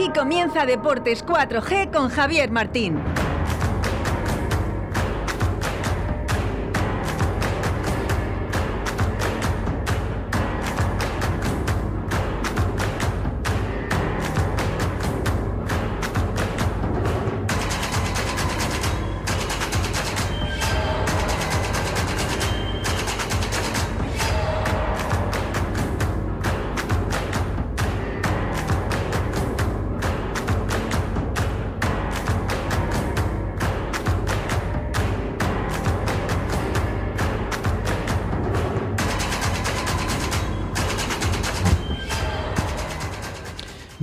Aquí comienza Deportes 4G con Javier Martín.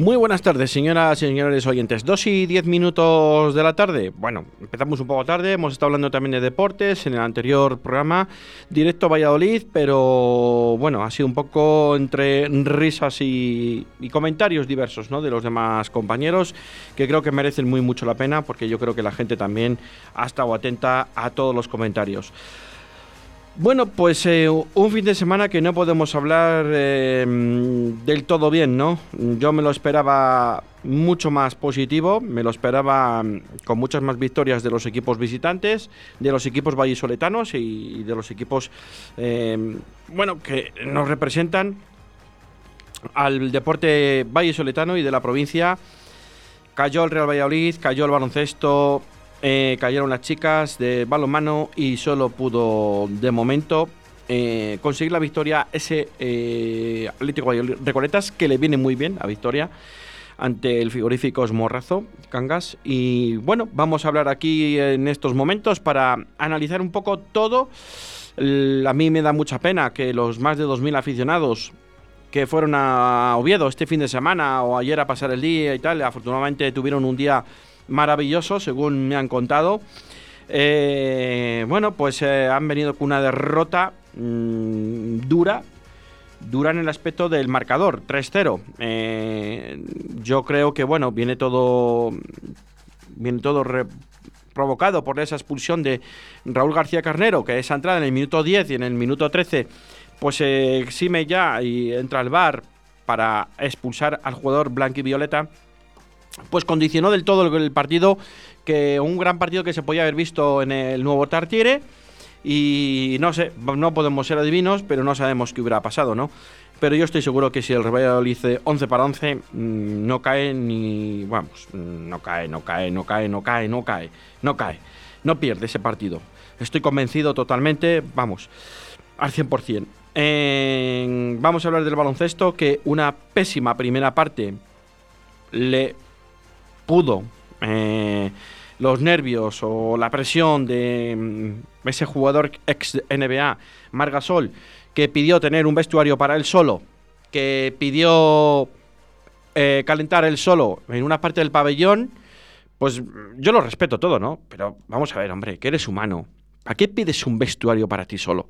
Muy buenas tardes, señoras y señores oyentes. Dos y diez minutos de la tarde. Bueno, empezamos un poco tarde. Hemos estado hablando también de deportes en el anterior programa, directo Valladolid, pero bueno, ha sido un poco entre risas y, y comentarios diversos ¿no? de los demás compañeros que creo que merecen muy mucho la pena porque yo creo que la gente también ha estado atenta a todos los comentarios. Bueno, pues eh, un fin de semana que no podemos hablar eh, del todo bien, ¿no? Yo me lo esperaba mucho más positivo, me lo esperaba con muchas más victorias de los equipos visitantes, de los equipos vallisoletanos y, de los equipos, eh, bueno, que nos representan al deporte vallisoletano y de la provincia. Cayó el Real Valladolid, cayó el baloncesto, eh, cayeron las chicas de balonmano y solo pudo de momento eh, conseguir la victoria ese eh, Atlético Recoletas que le viene muy bien a victoria ante el frigorífico Morrazo, Cangas. Y bueno, vamos a hablar aquí en estos momentos para analizar un poco todo. a mí me da mucha pena que los más de 2.000 aficionados que fueron a Oviedo este fin de semana o ayer a pasar el día y tal, afortunadamente tuvieron un día maravilloso, según me han contado. Eh, bueno, pues eh, han venido con una derrota mm, dura, dura en el aspecto del marcador, 3-0. Eh, yo creo que, bueno, viene todo, viene todo provocado por esa expulsión de Raúl García Carnero, que esa entrada en el minuto 10 y en el minuto 13, pues se exime ya y entra al bar para expulsar al jugador blanco y violeta pues condicionó del todo el partido, que un gran partido que se podía haber visto en el nuevo Tartiere. Y no sé, no podemos ser adivinos, pero no sabemos qué hubiera pasado, ¿no? Pero yo estoy seguro que si el Real dice 11 para 11, mm, no cae ni. Vamos, no cae, no cae, no cae, no cae, no cae, no cae. No pierde ese partido. Estoy convencido totalmente, vamos, al 100%. vamos a hablar del baloncesto, que una pésima primera parte le pudo eh, los nervios o la presión de mm, ese jugador ex NBA, Margasol, que pidió tener un vestuario para él solo, que pidió eh, calentar él solo en una parte del pabellón, pues yo lo respeto todo, ¿no? Pero vamos a ver, hombre, que eres humano. ¿A qué pides un vestuario para ti solo?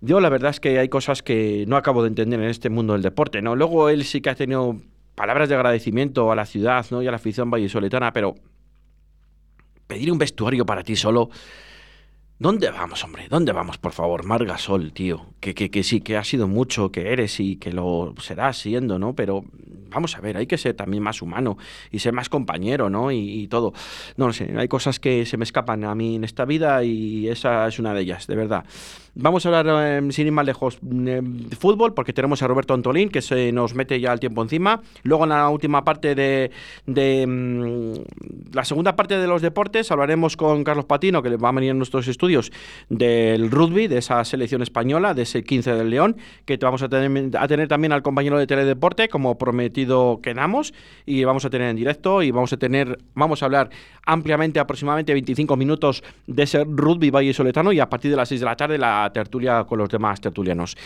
Yo la verdad es que hay cosas que no acabo de entender en este mundo del deporte, ¿no? Luego él sí que ha tenido palabras de agradecimiento a la ciudad ¿no? y a la afición vallisoletana, pero pedir un vestuario para ti solo. ¿Dónde vamos, hombre? ¿Dónde vamos, por favor? Margasol, tío. Que, que, que sí, que ha sido mucho, que eres y que lo serás siendo, ¿no? Pero vamos a ver, hay que ser también más humano y ser más compañero, ¿no? Y, todo. No lo sé, hay cosas que se me escapan a mí en esta vida y esa es una de ellas, de verdad. Vamos a hablar em, sin ir más lejos de fútbol porque tenemos a Roberto Antolín que se nos mete ya el tiempo encima. Luego en la última parte de, mm, la segunda parte de los deportes hablaremos con Carlos Patino que va a venir en nuestros estudios del rugby, de esa selección española, de ese 15 del León, que vamos a tener, a tener también al compañero de Teledeporte como prometido quedamos y vamos a tener en directo y vamos a tener, vamos a hablar ampliamente aproximadamente 25 minutos de ese rugby valle soletano y a partir de las 6 de la tarde la tertulia con los demás tertulianos.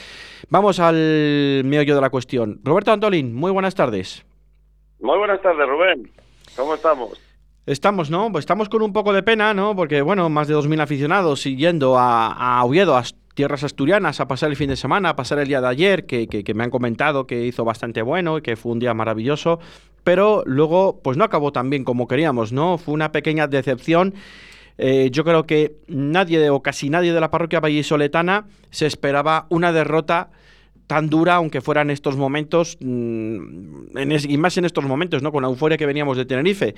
Vamos al meollo de la cuestión. Roberto Antolín, muy buenas tardes. Muy buenas tardes, Rubén. ¿Cómo estamos? Estamos, ¿no? Pues estamos con un poco de pena, ¿no? Porque, bueno, más de 2.000 aficionados siguiendo a, a Oviedo, a tierras asturianas, a pasar el fin de semana, a pasar el día de ayer, que, que, me han comentado que hizo bastante bueno y que fue un día maravilloso, pero luego, pues no acabó tan bien como queríamos, ¿no? Fue una pequeña decepción eh, yo creo que nadie o casi nadie de la parroquia vallisoletana se esperaba una derrota tan dura, aunque fueran estos momentos, mm, y más en estos momentos, ¿no? Con la euforia que veníamos de Tenerife.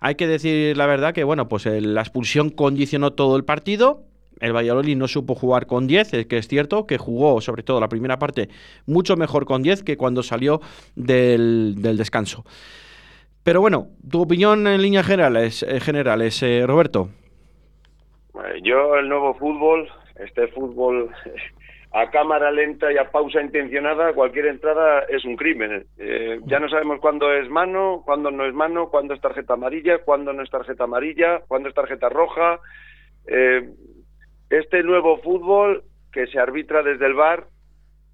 Hay que decir la verdad que, bueno, pues la expulsión condicionó todo el partido. El Valladolid no supo jugar con 10, que es cierto, que jugó, sobre todo la primera parte, mucho mejor con 10 que cuando salió del, descanso. Pero bueno, tu opinión en líneas generales, eh, generales eh, Roberto. Yo el nuevo fútbol, este fútbol a cámara lenta y a pausa intencionada, cualquier entrada es un crimen. Eh, ya no sabemos cuándo es mano, cuándo no es mano, cuándo es tarjeta amarilla, cuándo no es tarjeta amarilla, cuándo es tarjeta roja. Eh, este nuevo fútbol que se arbitra desde el bar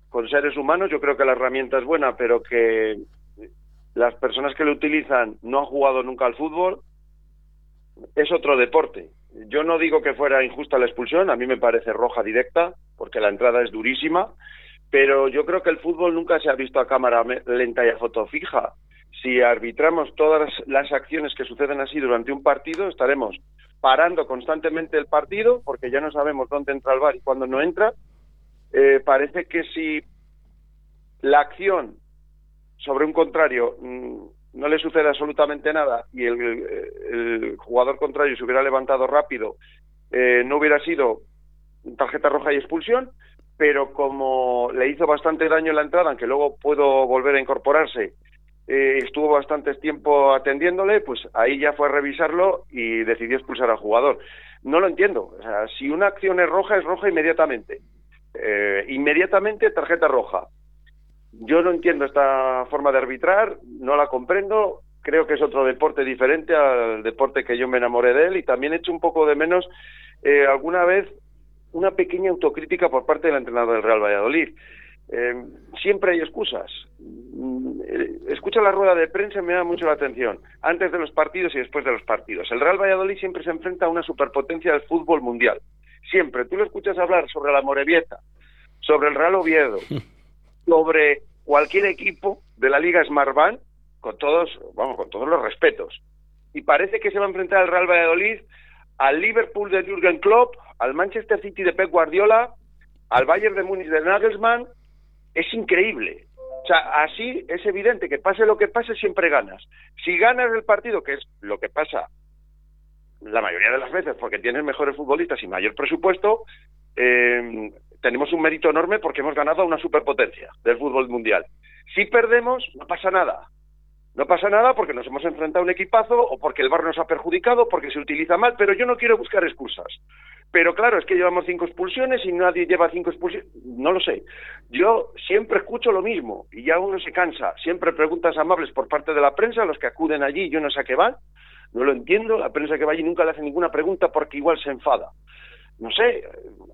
con seres humanos, yo creo que la herramienta es buena, pero que las personas que lo utilizan no han jugado nunca al fútbol, es otro deporte. Yo no digo que fuera injusta la expulsión, a mí me parece roja directa, porque la entrada es durísima, pero yo creo que el fútbol nunca se ha visto a cámara lenta y a foto fija. Si arbitramos todas las acciones que suceden así durante un partido, estaremos parando constantemente el partido, porque ya no sabemos dónde entra el bar y cuándo no entra. Eh, parece que si la acción sobre un contrario mm, no le sucede absolutamente nada y el, jugador contrario se hubiera levantado rápido, eh, no hubiera sido tarjeta roja y expulsión, pero como le hizo bastante daño en la entrada, aunque luego puedo volver a incorporarse, eh, estuvo bastante tiempo atendiéndole, pues ahí ya fue a revisarlo y decidió expulsar al jugador. No lo entiendo. O sea, si una acción es roja, es roja inmediatamente. Eh, inmediatamente tarjeta roja. Yo no entiendo esta forma de arbitrar, no la comprendo. Creo que es otro deporte diferente al deporte que yo me enamoré de él y también he hecho un poco de menos eh, alguna vez una pequeña autocrítica por parte del entrenador del Real Valladolid. Eh, siempre hay excusas. Mm, eh, escucha la rueda de prensa y me da mucho la atención, antes de los partidos y después de los partidos. El Real Valladolid siempre se enfrenta a una superpotencia del fútbol mundial. Siempre. Tú lo escuchas hablar sobre la Morevieta, sobre el Real Oviedo, sobre cualquier equipo de la Liga Smartbank, con todos, vamos, con todos los respetos. Y parece que se va a enfrentar el Real Valladolid al Liverpool de Jürgen Klopp, al Manchester City de Pep Guardiola, al Bayern de Múnich de Nagelsmann, es increíble. O sea, así es evidente que pase lo que pase, siempre ganas. Si ganas el partido, que es lo que pasa la mayoría de las veces, porque tienes mejores futbolistas y mayor presupuesto, eh, tenemos un mérito enorme porque hemos ganado a una superpotencia del fútbol mundial. Si perdemos, no pasa nada. No pasa nada porque nos hemos enfrentado a un equipazo o porque el bar nos ha perjudicado, porque se utiliza mal, pero yo no quiero buscar excusas. Pero claro, es que llevamos cinco expulsiones y nadie lleva cinco expulsiones. No lo sé. Yo siempre escucho lo mismo y ya uno se cansa. Siempre preguntas amables por parte de la prensa, los que acuden allí, yo no sé a qué van. No lo entiendo. La prensa que va allí nunca le hace ninguna pregunta porque igual se enfada no sé,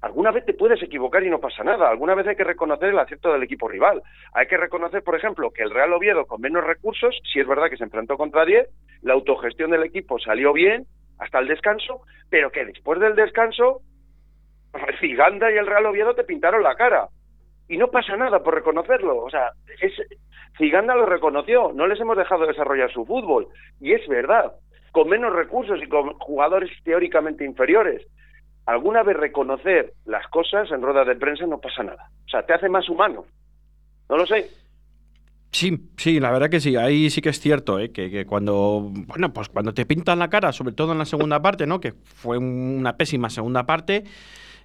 alguna vez te puedes equivocar y no pasa nada. Alguna vez hay que reconocer el acierto del equipo rival. Hay que reconocer, por ejemplo, que el Real Oviedo con menos recursos, si es verdad que se enfrentó contra 10, la autogestión del equipo salió bien hasta el descanso, pero que después del descanso, Ciganda y el Real Oviedo te pintaron la cara. Y no pasa nada por reconocerlo. O sea, es, Ciganda lo reconoció. No les hemos dejado desarrollar su fútbol. Y es verdad. Con menos recursos y con jugadores teóricamente inferiores alguna vez reconocer las cosas en rueda de prensa no pasa nada. O sea, te hace más humano. No lo sé. Sí, sí, la verdad que sí, ahí sí que es cierto, ¿eh? que, cuando, bueno, pues cuando te pintan la cara, sobre todo en la segunda parte, ¿no? Que fue una pésima segunda parte,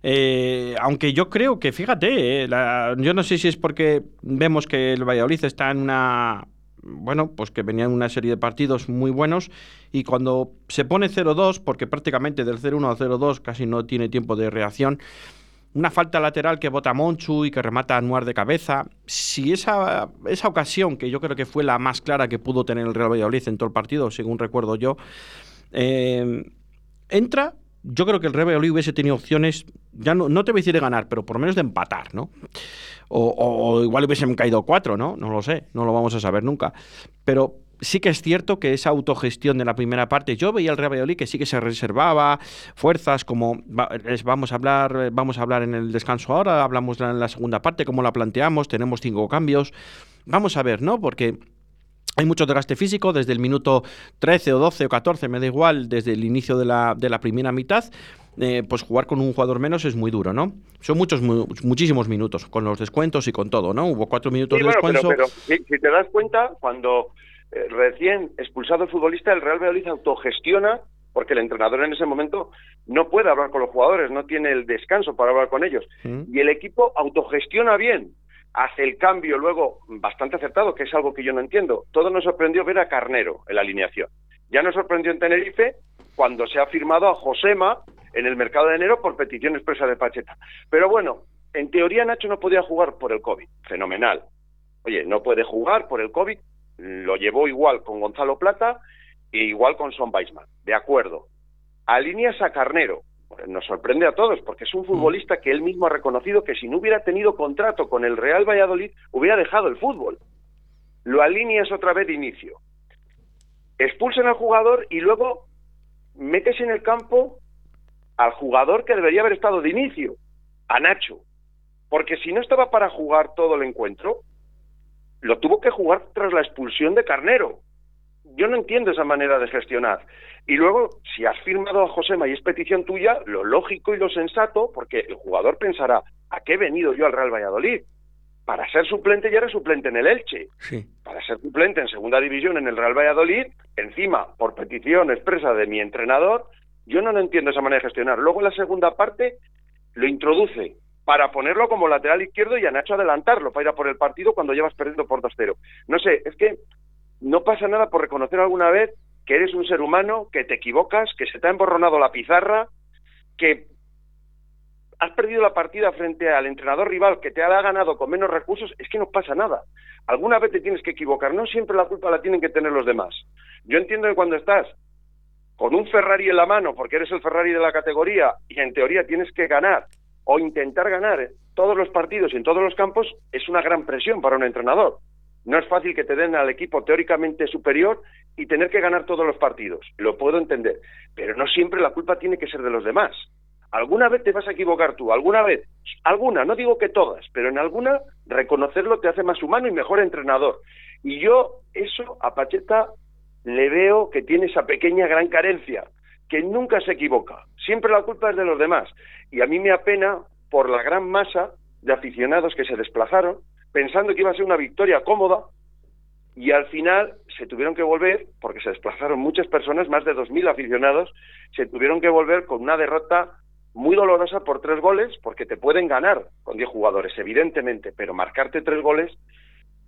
eh, aunque yo creo que, fíjate, eh, yo no sé si es porque vemos que el Valladolid está en una bueno, pues que venían una serie de partidos muy buenos y cuando se pone 0-2, porque prácticamente del 0-1 al 0-2 casi no tiene tiempo de reacción, una falta lateral que bota Monchu y que remata a Anuar de cabeza. Si esa, esa ocasión, que yo creo que fue la más clara que pudo tener el Real Valladolid en todo el partido, según recuerdo yo, eh, entra, yo creo que el Real Valladolid hubiese tenido opciones, ya no, no te voy a decir de ganar, pero por lo menos de empatar, ¿no? O, igual hubiesen caído cuatro, ¿no? No lo sé, no lo vamos a saber nunca. Pero sí que es cierto que esa autogestión de la primera parte, yo veía al Real Valladolid que sí que se reservaba fuerzas, como vamos a hablar, vamos a hablar en el descanso ahora, hablamos en la segunda parte, cómo la planteamos, tenemos cinco cambios. Vamos a ver, ¿no? Porque hay mucho desgaste físico desde el minuto 13 o 12 o 14, me da igual, desde el inicio de la, de la primera mitad eh, pues jugar con un jugador menos es muy duro, ¿no? Son muchos, muchísimos minutos, con los descuentos y con todo, ¿no? Hubo cuatro minutos de descuento. Pero, si, te das cuenta, cuando eh, recién expulsado el futbolista, el Real Valladolid autogestiona porque el entrenador en ese momento no puede hablar con los jugadores, no tiene el descanso para hablar con ellos. Mm. Y el equipo autogestiona bien, hace el cambio luego bastante acertado, que es algo que yo no entiendo. Todo nos sorprendió ver a Carnero en la alineación. Ya nos sorprendió en Tenerife cuando se ha firmado a Josema en el mercado de enero por petición expresa de Pacheta. Pero bueno, en teoría Nacho no podía jugar por el COVID. Fenomenal. Oye, no puede jugar por el COVID. Lo llevó igual con Gonzalo Plata e igual con Son Weisman. De acuerdo. Alineas a Carnero. Nos sorprende a todos porque es un futbolista que él mismo ha reconocido que si no hubiera tenido contrato con el Real Valladolid hubiera dejado el fútbol. Lo alineas otra vez de inicio. Expulsan al jugador y luego metes en el campo al jugador que debería haber estado de inicio, a Nacho. Porque si no estaba para jugar todo el encuentro, lo tuvo que jugar tras la expulsión de Carnero. Yo no entiendo esa manera de gestionar. Y luego, si has firmado a Josema y es petición tuya, lo lógico y lo sensato, porque el jugador pensará, ¿a qué he venido yo al Real Valladolid? Para ser suplente ya era suplente en el Elche. Sí. Para ser suplente en segunda división en el Real Valladolid, encima, por petición expresa de mi entrenador, yo no lo entiendo esa manera de gestionar. Luego en la segunda parte lo introduce para ponerlo como lateral izquierdo y a Nacho adelantarlo para ir a por el partido cuando llevas perdiendo por 2-0. No sé, es que no pasa nada por reconocer alguna vez que eres un ser humano, que te equivocas, que se te ha emborronado la pizarra, que has perdido la partida frente al entrenador rival que te ha ganado con menos recursos, es que no pasa nada. Alguna vez te tienes que equivocar, no siempre la culpa la tienen que tener los demás. Yo entiendo que cuando estás con un Ferrari en la mano, porque eres el Ferrari de la categoría y en teoría tienes que ganar o intentar ganar todos los partidos y en todos los campos, es una gran presión para un entrenador. No es fácil que te den al equipo teóricamente superior y tener que ganar todos los partidos. Lo puedo entender, pero no siempre la culpa tiene que ser de los demás. Alguna vez te vas a equivocar tú, alguna vez, alguna, no digo que todas, pero en alguna reconocerlo te hace más humano y mejor entrenador. Y yo eso a Pacheta le veo que tiene esa pequeña gran carencia, que nunca se equivoca, siempre la culpa es de los demás. Y a mí me apena por la gran masa de aficionados que se desplazaron pensando que iba a ser una victoria cómoda y al final se tuvieron que volver, porque se desplazaron muchas personas, más de 2.000 aficionados, se tuvieron que volver con una derrota muy dolorosa por tres goles, porque te pueden ganar con 10 jugadores, evidentemente, pero marcarte tres goles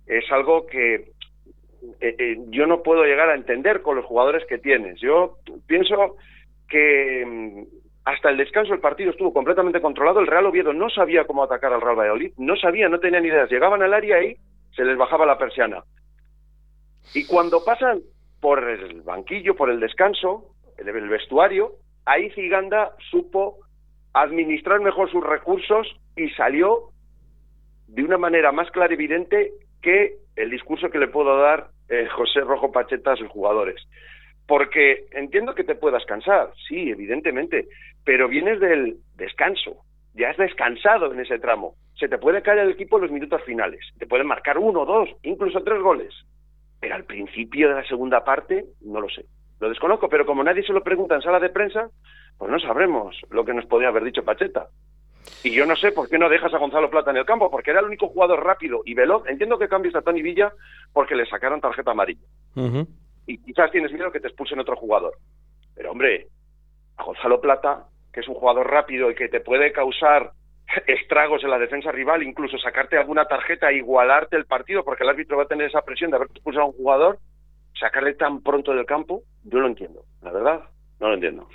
es algo que eh, eh, yo no puedo llegar a entender con los jugadores que tienes. Yo pienso que mm, hasta el descanso el partido estuvo completamente controlado. El Real Oviedo no sabía cómo atacar al Real Valladolid, no sabía, no tenían ideas. Llegaban al área y se les bajaba la persiana. Y cuando pasan por el banquillo, por el descanso, el, el vestuario, ahí Ziganda supo administrar mejor sus recursos y salió de una manera más clara y evidente que el discurso que le puedo dar eh, José Rojo Pacheta a sus jugadores. Porque entiendo que te puedas cansar, sí, evidentemente, pero vienes del descanso, ya has descansado en ese tramo. Se te puede caer el equipo en los minutos finales, te pueden marcar uno, dos, incluso tres goles. Pero al principio de la segunda parte, no lo sé. Lo desconozco, pero como nadie se lo pregunta en sala de prensa, pues no sabremos lo que nos podía haber dicho Pacheta. Y yo no sé por qué no dejas a Gonzalo Plata en el campo, porque era el único jugador rápido y veloz. Entiendo que cambies a Tony Villa porque le sacaron tarjeta amarilla. Y quizás tienes miedo que te expulsen otro jugador. Pero hombre, a Gonzalo Plata, que es un jugador rápido y que te puede causar estragos en la defensa rival, incluso sacarte alguna tarjeta e igualarte el partido, porque el árbitro va a tener esa presión de haber expulsado a un jugador, sacarle tan pronto del campo, yo lo entiendo. La verdad, no lo entiendo.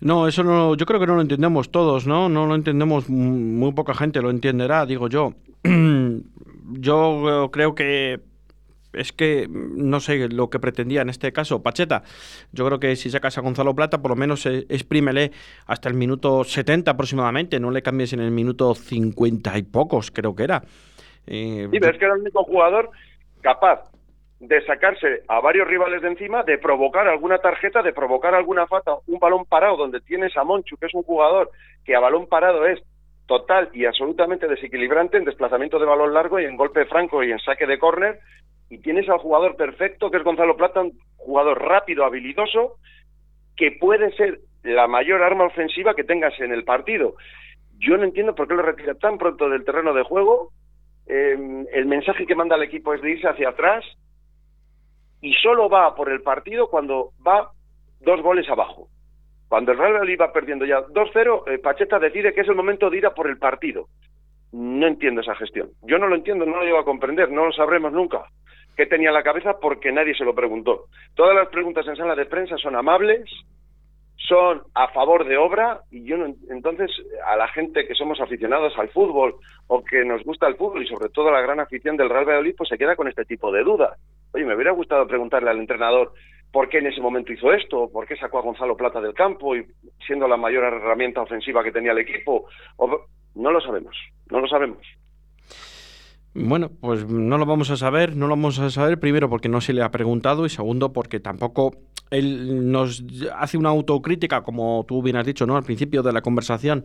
No, eso no, yo creo que no lo entendemos todos, ¿no? No lo entendemos, muy poca gente lo entenderá, digo yo. yo creo que es que no sé lo que pretendía en este caso Pacheta. Yo creo que si sacas a Gonzalo Plata, por lo menos exprímele hasta el minuto 70 aproximadamente, no le cambies en el minuto 50 y pocos, creo que era. Eh, sí, es que era el único jugador capaz de sacarse a varios rivales de encima, de provocar alguna tarjeta, de provocar alguna falta, un balón parado donde tienes a Monchu, que es un jugador que a balón parado es total y absolutamente desequilibrante en desplazamiento de balón largo y en golpe franco y en saque de córner, y tienes al jugador perfecto, que es Gonzalo Plata, un jugador rápido, habilidoso, que puede ser la mayor arma ofensiva que tengas en el partido. Yo no entiendo por qué lo retira tan pronto del terreno de juego. Eh, el mensaje que manda el equipo es de irse hacia atrás y solo va por el partido cuando va dos goles abajo. Cuando el Real Madrid va perdiendo ya 2-0, eh, Pacheta decide que es el momento de ir a por el partido. No entiendo esa gestión. Yo no lo entiendo, no lo llego a comprender, no lo sabremos nunca qué tenía en la cabeza porque nadie se lo preguntó. Todas las preguntas en sala de prensa son amables, son a favor de obra y yo no, entonces a la gente que somos aficionados al fútbol o que nos gusta el fútbol y sobre todo la gran afición del Real Valladolid pues se queda con este tipo de dudas. Oye, me hubiera gustado preguntarle al entrenador por qué en ese momento hizo esto, por qué sacó a Gonzalo Plata del campo y siendo la mayor herramienta ofensiva que tenía el equipo. no lo sabemos, no lo sabemos. Bueno, pues no lo vamos a saber, no lo vamos a saber primero porque no se le ha preguntado y segundo porque tampoco él nos hace una autocrítica, como tú bien has dicho, ¿no? Al principio de la conversación.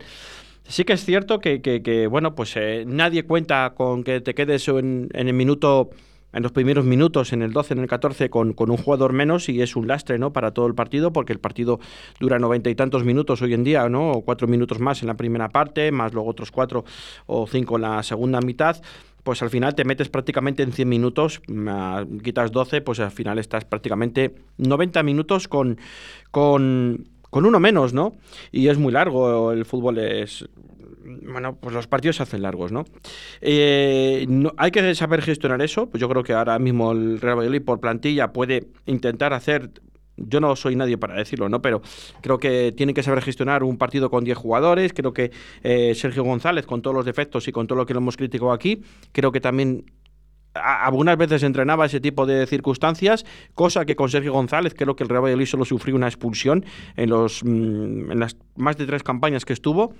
Sí que es cierto que, que, bueno, pues eh, nadie cuenta con que te quedes en, en el minuto en los primeros minutos, en el 12, en el 14, con, con, un jugador menos y es un lastre ¿no? para todo el partido, porque el partido dura noventa y tantos minutos hoy en día, ¿no? o cuatro minutos más en la primera parte, más luego otros cuatro o cinco en la segunda mitad pues al final te metes prácticamente en 100 minutos, quitas 12, pues al final estás prácticamente 90 minutos con, con, con uno menos, ¿no? Y es muy largo, el fútbol es bueno, pues los partidos se hacen largos, eh, ¿no? Hay que saber gestionar eso. Pues yo creo que ahora mismo el Real Valladolid por plantilla puede intentar hacer yo no soy nadie para decirlo, ¿no? Pero creo que tiene que saber gestionar un partido con 10 jugadores. Creo que eh, Sergio González, con todos los defectos y con todo lo que lo hemos criticado aquí, creo que también algunas veces entrenaba ese tipo de circunstancias, cosa que con Sergio González creo que el Real Valladolid solo sufrió una expulsión en, los, mm, en las más de tres campañas que estuvo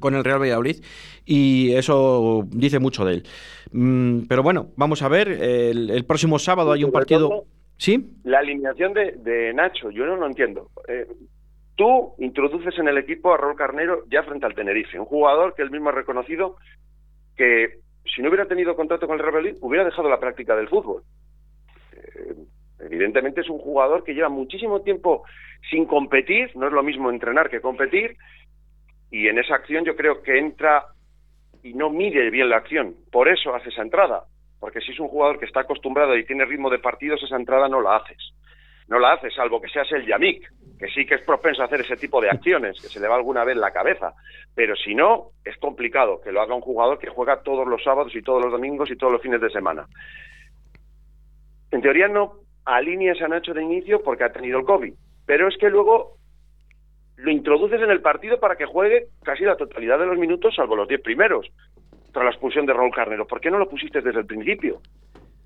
con el Real Valladolid y eso dice mucho de él. Mm, pero bueno, vamos a ver, el, próximo sábado hay un partido... ¿Sí? La alineación de, Nacho, yo no lo entiendo. Eh, tú introduces en el equipo a Raúl Carnero ya frente al Tenerife, un jugador que él mismo ha reconocido que si no hubiera tenido contacto con el Real Valladolid hubiera dejado la práctica del fútbol. Eh, evidentemente es un jugador que lleva muchísimo tiempo sin competir, no es lo mismo entrenar que competir, y en esa acción yo creo que entra y no mide bien la acción, por eso hace esa entrada, porque si es un jugador que está acostumbrado y tiene ritmo de partidos, esa entrada no la haces. No la haces, salvo que seas el Yamik, que sí que es propenso a hacer ese tipo de acciones, que se le va alguna vez la cabeza. Pero si no, es complicado que lo haga un jugador que juega todos los sábados y todos los domingos y todos los fines de semana. En teoría no alineas a Nacho de inicio porque ha tenido el COVID, pero es que luego lo introduces en el partido para que juegue casi la totalidad de los minutos, salvo los diez primeros, tras la expulsión de Raúl Carnero. ¿Por qué no lo pusiste desde el principio?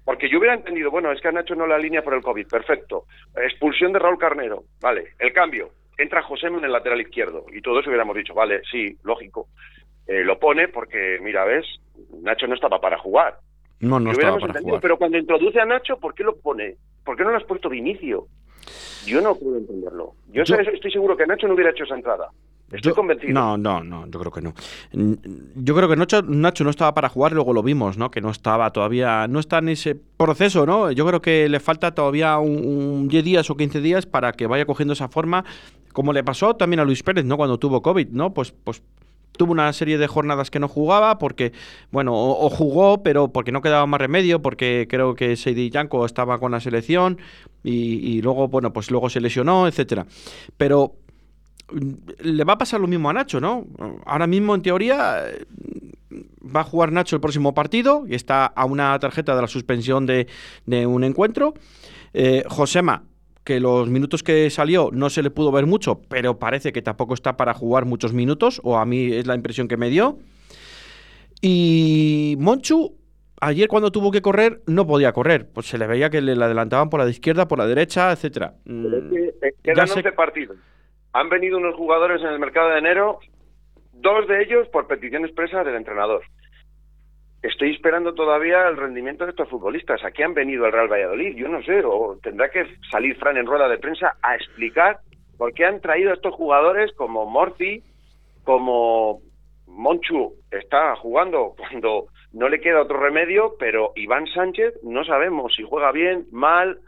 Porque yo hubiera entendido, bueno, es que a Nacho no la línea por el COVID, perfecto. Expulsión de Raúl Carnero, vale. El cambio, entra José en el lateral izquierdo. Y todos hubiéramos dicho, vale, sí, lógico. Eh, lo pone porque, mira, ves, Nacho no estaba para jugar. No, no estaba para jugar. Pero cuando introduce a Nacho, ¿por qué lo pone? ¿Por qué no lo has puesto de inicio? Yo no puedo entenderlo. Yo, estoy seguro que Nacho no hubiera hecho esa entrada. Estoy convencido. No, no, no, yo creo que no. Yo creo que Nacho, Nacho no estaba para jugar, luego lo vimos, ¿no? Que no estaba todavía, no está en ese proceso, ¿no? Yo creo que le falta todavía un, 10 días o 15 días para que vaya cogiendo esa forma, como le pasó también a Luis Pérez, ¿no? Cuando tuvo COVID, ¿no? Pues, pues tuvo una serie de jornadas que no jugaba porque, bueno, o, jugó, pero porque no quedaba más remedio, porque creo que Seidi Yanko estaba con la selección y, luego, bueno, pues luego se lesionó, etcétera. Pero mm, le va a pasar lo mismo a Nacho, ¿no? Ahora mismo, en teoría, va a jugar Nacho el próximo partido y está a una tarjeta de la suspensión de, de un encuentro. Eh, Josema que los minutos que salió no se le pudo ver mucho, pero parece que tampoco está para jugar muchos minutos, o a mí es la impresión que me dio. Y Monchu, ayer cuando tuvo que correr, no podía correr, pues se le veía que le adelantaban por la izquierda, por la derecha, etcétera. quedan 11 partidos. Han venido unos jugadores en el mercado de enero, dos de ellos por petición expresa del entrenador estoy esperando todavía el rendimiento de estos futbolistas. ¿A qué han venido el Real Valladolid? Yo no sé, o tendrá que salir Fran en rueda de prensa a explicar por qué han traído a estos jugadores como Morty, como Monchu está jugando cuando no le queda otro remedio, pero Iván Sánchez no sabemos si juega bien, mal,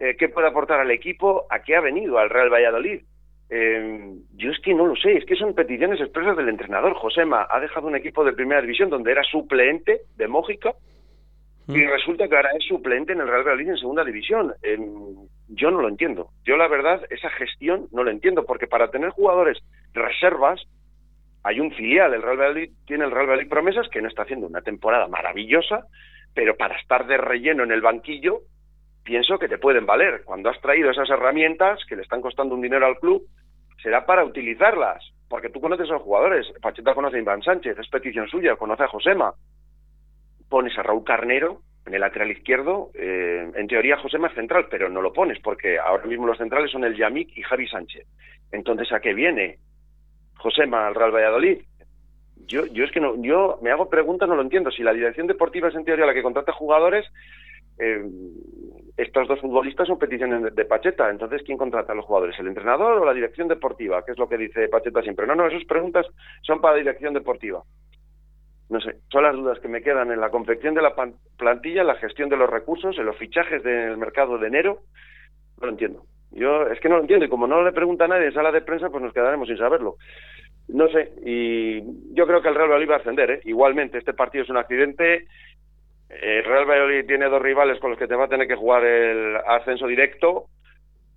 eh, qué puede aportar al equipo, a qué ha venido al Real Valladolid. Eh, yo es que no lo sé, es que son peticiones expresas del entrenador. Josema ha dejado un equipo de primera división donde era suplente de Mójica y Mm. resulta que ahora es suplente en el Real Valladolid en segunda división. Eh, yo no lo entiendo. Yo la verdad, esa gestión no lo entiendo, porque para tener jugadores reservas hay un filial. El Real Valladolid tiene el Real Valladolid Promesas que no está haciendo una temporada maravillosa, pero para estar de relleno en el banquillo pienso que te pueden valer. Cuando has traído esas herramientas que le están costando un dinero al club, será para utilizarlas, porque tú conoces a los jugadores. Pacheta conoce a Iván Sánchez, es petición suya, conoce a Josema. Pones a Raúl Carnero en el lateral izquierdo, eh, en teoría Josema es central, pero no lo pones, porque ahora mismo los centrales son el Yamik y Javi Sánchez. Entonces, ¿a qué viene Josema al Real Valladolid? Yo, yo es que no, yo me hago preguntas, no lo entiendo. Si la dirección deportiva es en teoría la que contrata jugadores, eh, estos dos futbolistas son peticiones de, Pacheta. Entonces, ¿quién contrata a los jugadores? ¿El entrenador o la dirección deportiva? Que es lo que dice Pacheta siempre. No, no, esas preguntas son para la dirección deportiva. No sé, son las dudas que me quedan en la confección de la plantilla, en la gestión de los recursos, en los fichajes del mercado de enero. No lo entiendo. Yo es que no lo entiendo y como no le pregunta a nadie en sala de prensa, pues nos quedaremos sin saberlo. No sé, y yo creo que el Real Valladolid va a ascender. ¿eh? Igualmente, este partido es un accidente. El Real Valladolid tiene dos rivales con los que te va a tener que jugar el ascenso directo,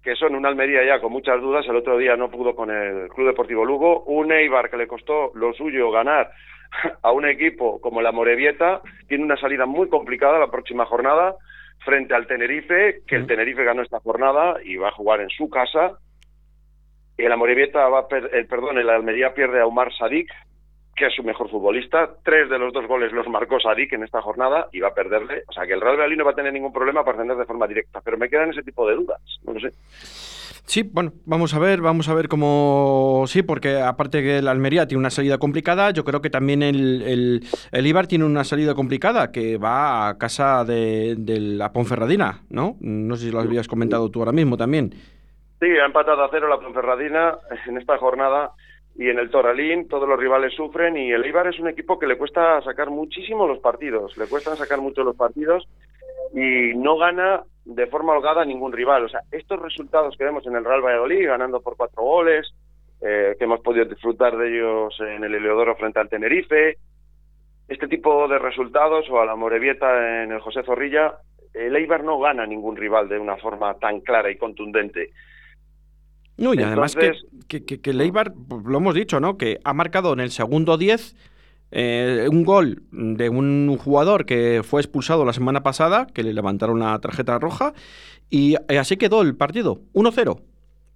que son un Almería ya con muchas dudas. El otro día no pudo con el Club Deportivo Lugo. Un Eibar que le costó lo suyo ganar a un equipo como la Morevieta. Tiene una salida muy complicada la próxima jornada frente al Tenerife, que el Tenerife ganó esta jornada y va a jugar en su casa. Y el Amorebieta va a per el perdón, el Almería pierde a Omar Sadik, que es su mejor futbolista. Tres de los dos goles los marcó Sadik en esta jornada y va a perderle. O sea que el Real Valladolid no va a tener ningún problema para ascender de forma directa, pero me quedan ese tipo de dudas. No lo sé. Sí, bueno, vamos a ver, vamos a ver cómo... Sí, porque aparte que el Almería tiene una salida complicada, yo creo que también el, el, el Ibar tiene una salida complicada, que va a casa de, de, la Ponferradina, ¿no? No sé si lo habías comentado tú ahora mismo también. Sí, ha empatado a cero la Ponferradina en esta jornada y en el Toralín todos los rivales sufren y el Ibar es un equipo que le cuesta sacar muchísimo los partidos, le cuesta sacar mucho los partidos y no gana de forma holgada ningún rival. O sea, estos resultados que vemos en el Real Valladolid, ganando por cuatro goles, eh, que hemos podido disfrutar de ellos en el Heliodoro frente al Tenerife, este tipo de resultados, o a la Morevieta en el José Zorrilla, el Eibar no gana ningún rival de una forma tan clara y contundente. No, y además Entonces, que, que, que, que el Eibar, lo hemos dicho, ¿no? Que ha marcado en el segundo 10 eh, un gol de un jugador que fue expulsado la semana pasada, que le levantaron la tarjeta roja, y así quedó el partido, 1-0.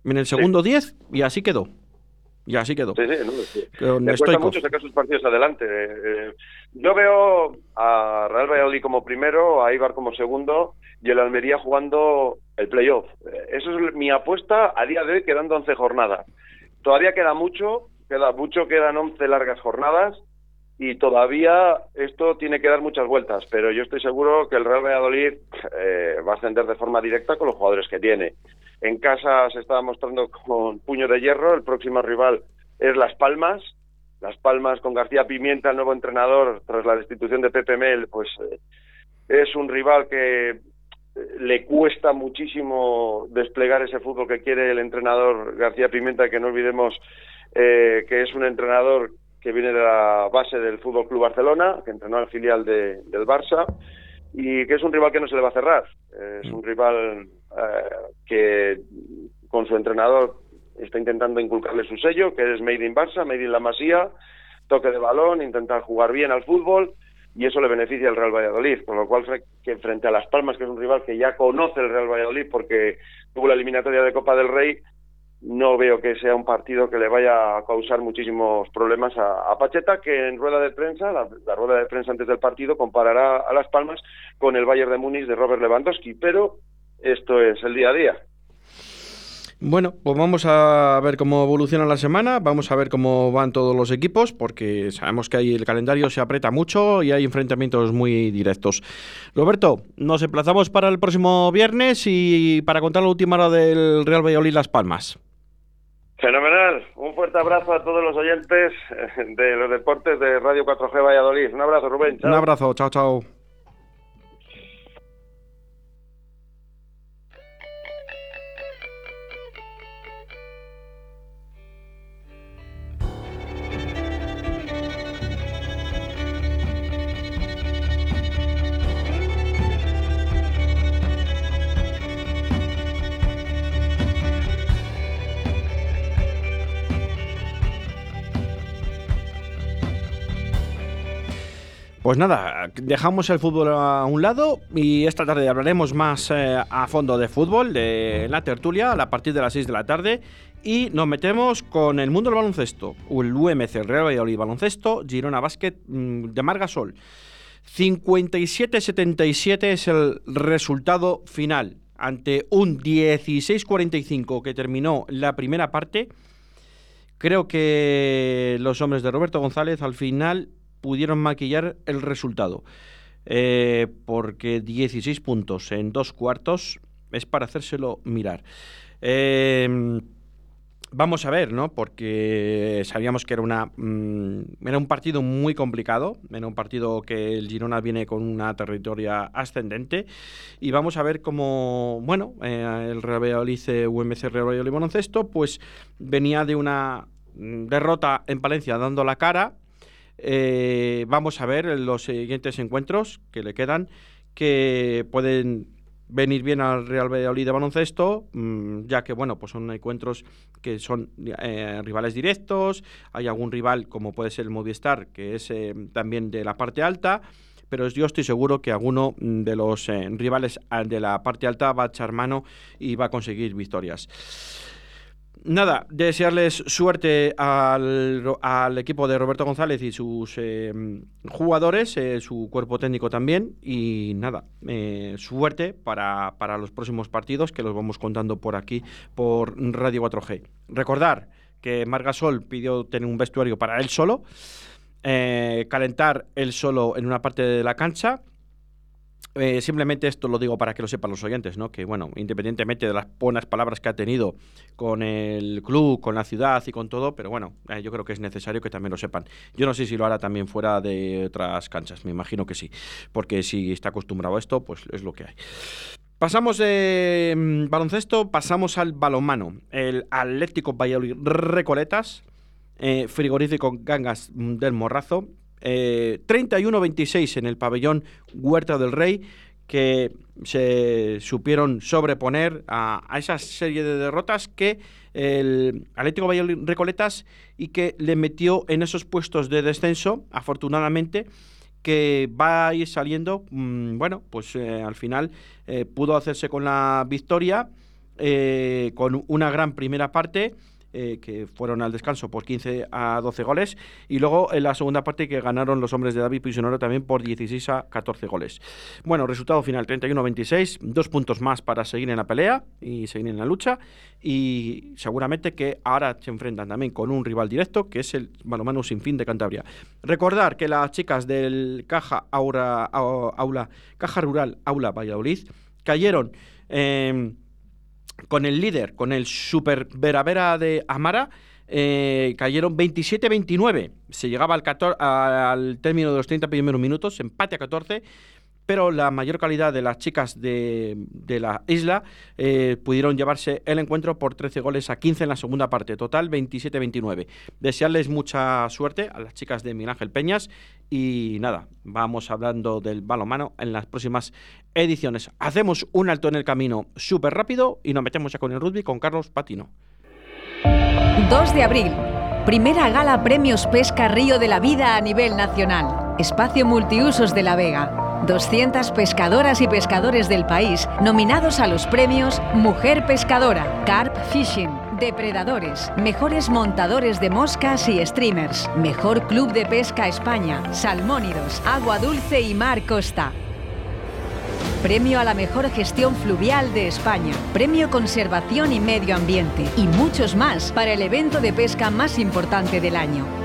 En el segundo 10 sí. y así quedó. Y así quedó. Sí, sí, no, sí. Le cuesta mucho sacar sus partidos adelante. Eh, yo veo a Real Valladolid como primero, a Ibar como segundo y el Almería jugando el playoff. Eh, eso es mi apuesta a día de hoy, quedando 11 jornadas. Todavía queda mucho, queda mucho, quedan 11 largas jornadas y todavía esto tiene que dar muchas vueltas, pero yo estoy seguro que el Real Valladolid eh, va a ascender de forma directa con los jugadores que tiene. En casa se está mostrando con puño de hierro, el próximo rival es Las Palmas, Las Palmas con García Pimienta, el nuevo entrenador, tras la destitución de Pepe Mel, pues eh, es un rival que le cuesta muchísimo desplegar ese fútbol que quiere el entrenador García Pimienta, que no olvidemos eh, que es un entrenador que viene de la base del Fútbol Club Barcelona, que entrenó al filial de, del Barça, y que es un rival que no se le va a cerrar. Es un rival eh, que con su entrenador está intentando inculcarle su sello, que es Made in Barça, Made in La Masía, toque de balón, intentar jugar bien al fútbol, y eso le beneficia al Real Valladolid, con lo cual que frente a Las Palmas, que es un rival que ya conoce el Real Valladolid porque tuvo la eliminatoria de Copa del Rey, no veo que sea un partido que le vaya a causar muchísimos problemas a, Pacheta, que en rueda de prensa, la, la, rueda de prensa antes del partido, comparará a Las Palmas con el Bayern de Múnich de Robert Lewandowski, pero esto es el día a día. Bueno, pues vamos a ver cómo evoluciona la semana, vamos a ver cómo van todos los equipos, porque sabemos que ahí el calendario se aprieta mucho y hay enfrentamientos muy directos. Roberto, nos emplazamos para el próximo viernes y para contar la última hora del Real Valladolid Las Palmas. Fenomenal. Un fuerte abrazo a todos los oyentes de los deportes de Radio 4G Valladolid. Un abrazo, Rubén. Chao. Un abrazo. Chao, chao. Pues nada, dejamos el fútbol a un lado y esta tarde hablaremos más eh, a fondo de fútbol, de la tertulia, a partir de las 6 de la tarde. Y nos metemos con el mundo del baloncesto. El UMC, el Real Valladolid Baloncesto, Girona Basket mm, de Margasol. 57-77 es el resultado final. Ante un 16-45 que terminó la primera parte, creo que los hombres de Roberto González al final pudieron maquillar el resultado. Eh, porque 16 puntos en dos cuartos es para hacérselo mirar. Eh, vamos a ver, ¿no? Porque sabíamos que era una mm, era un partido muy complicado, era un partido que el Girona viene con una territoria ascendente y vamos a ver cómo, bueno, eh, el Real Valladolid UMC Real Valladolid Baloncesto, pues venía de una mm, derrota en Palencia dando la cara eh, vamos a ver los siguientes encuentros que le quedan, que pueden venir bien al Real Valladolid de baloncesto, mm, ya que bueno, pues son encuentros que son eh, rivales directos, hay algún rival como puede ser el Movistar, que es eh, también de la parte alta, pero yo estoy seguro que alguno de los rivales de la parte alta va a echar mano y va a conseguir victorias nada, desearles suerte al, equipo de Roberto González y sus eh, jugadores, eh, su cuerpo técnico también. Y nada, eh, suerte para, para, los próximos partidos que los vamos contando por aquí, por Radio 4G. Recordar que Margasol pidió tener un vestuario para él solo, calentar él solo en una parte de la cancha eh, simplemente esto lo digo para que lo sepan los oyentes, ¿no? Que bueno, independientemente de las buenas palabras que ha tenido con el club, con la ciudad y con todo, pero bueno, eh, yo creo que es necesario que también lo sepan. Yo no sé si lo hará también fuera de otras canchas, me imagino que sí, porque si está acostumbrado a esto, pues es lo que hay. Pasamos de mm, baloncesto, pasamos al balonmano. El Atlético Valladolid Recoletas, eh, frigorífico Gangas del Morrazo, 31-26 eh, en el pabellón Huerta del Rey, que se supieron sobreponer a, esa serie de derrotas que el Atlético Valladolid Recoletas y que le metió en esos puestos de descenso, afortunadamente, que va a ir saliendo, mm, bueno, pues eh, al final eh, pudo hacerse con la victoria, con una gran primera parte eh, que fueron al descanso por 15 a 12 goles, y luego en la segunda parte que ganaron los hombres de David Prisionero también por 16 a 14 goles. Bueno, resultado final 31-26, dos puntos más para seguir en la pelea y seguir en la lucha, y seguramente que ahora se enfrentan también con un rival directo, que es el Balomano Sin Fin de Cantabria. Recordar que las chicas del Caja Aula, Caja Rural Aula Valladolid cayeron... con el líder, con el Super Veravera de Amara, eh, cayeron 27-29. Se llegaba al, al término de los 30 primeros minutos, empate a 14 pero la mayor calidad de las chicas de, la isla eh, pudieron llevarse el encuentro por 13 goles a 15 en la segunda parte, total 27-29. Desearles mucha suerte a las chicas de Miguel Ángel Peñas y nada, vamos hablando del balonmano en las próximas ediciones. Hacemos un alto en el camino súper rápido y nos metemos ya con el rugby con Carlos Patino. 2 de abril. Primera gala Premios Pesca Río de la Vida a nivel nacional. Espacio Multiusos de La Vega. 200 pescadoras y pescadores del país nominados a los premios Mujer Pescadora, Carp Fishing, Depredadores, Mejores Montadores de Moscas y Streamers, Mejor Club de Pesca España, Salmónidos, Agua Dulce y Mar Costa. Premio a la mejor gestión fluvial de España, Premio Conservación y Medio Ambiente y muchos más para el evento de pesca más importante del año.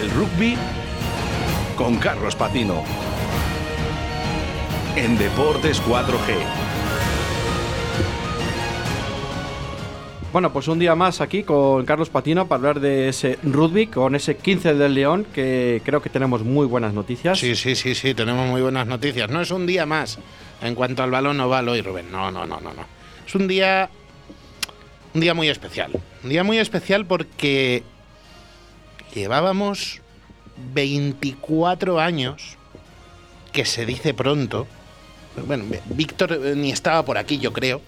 El rugby con Carlos Patino. En Deportes 4G. Bueno, pues un día más aquí con Carlos Patino para hablar de ese rugby, con ese 15 del León, que creo que tenemos muy buenas noticias. Sí, sí, sí, sí, tenemos muy buenas noticias. No es un día más en cuanto al balón ovalo y Rubén. No, no, no, no, no. Es un día. Un día muy especial. Un día muy especial porque llevábamos 24 años, que se dice pronto. Bueno, Víctor eh, ni estaba por aquí, yo creo.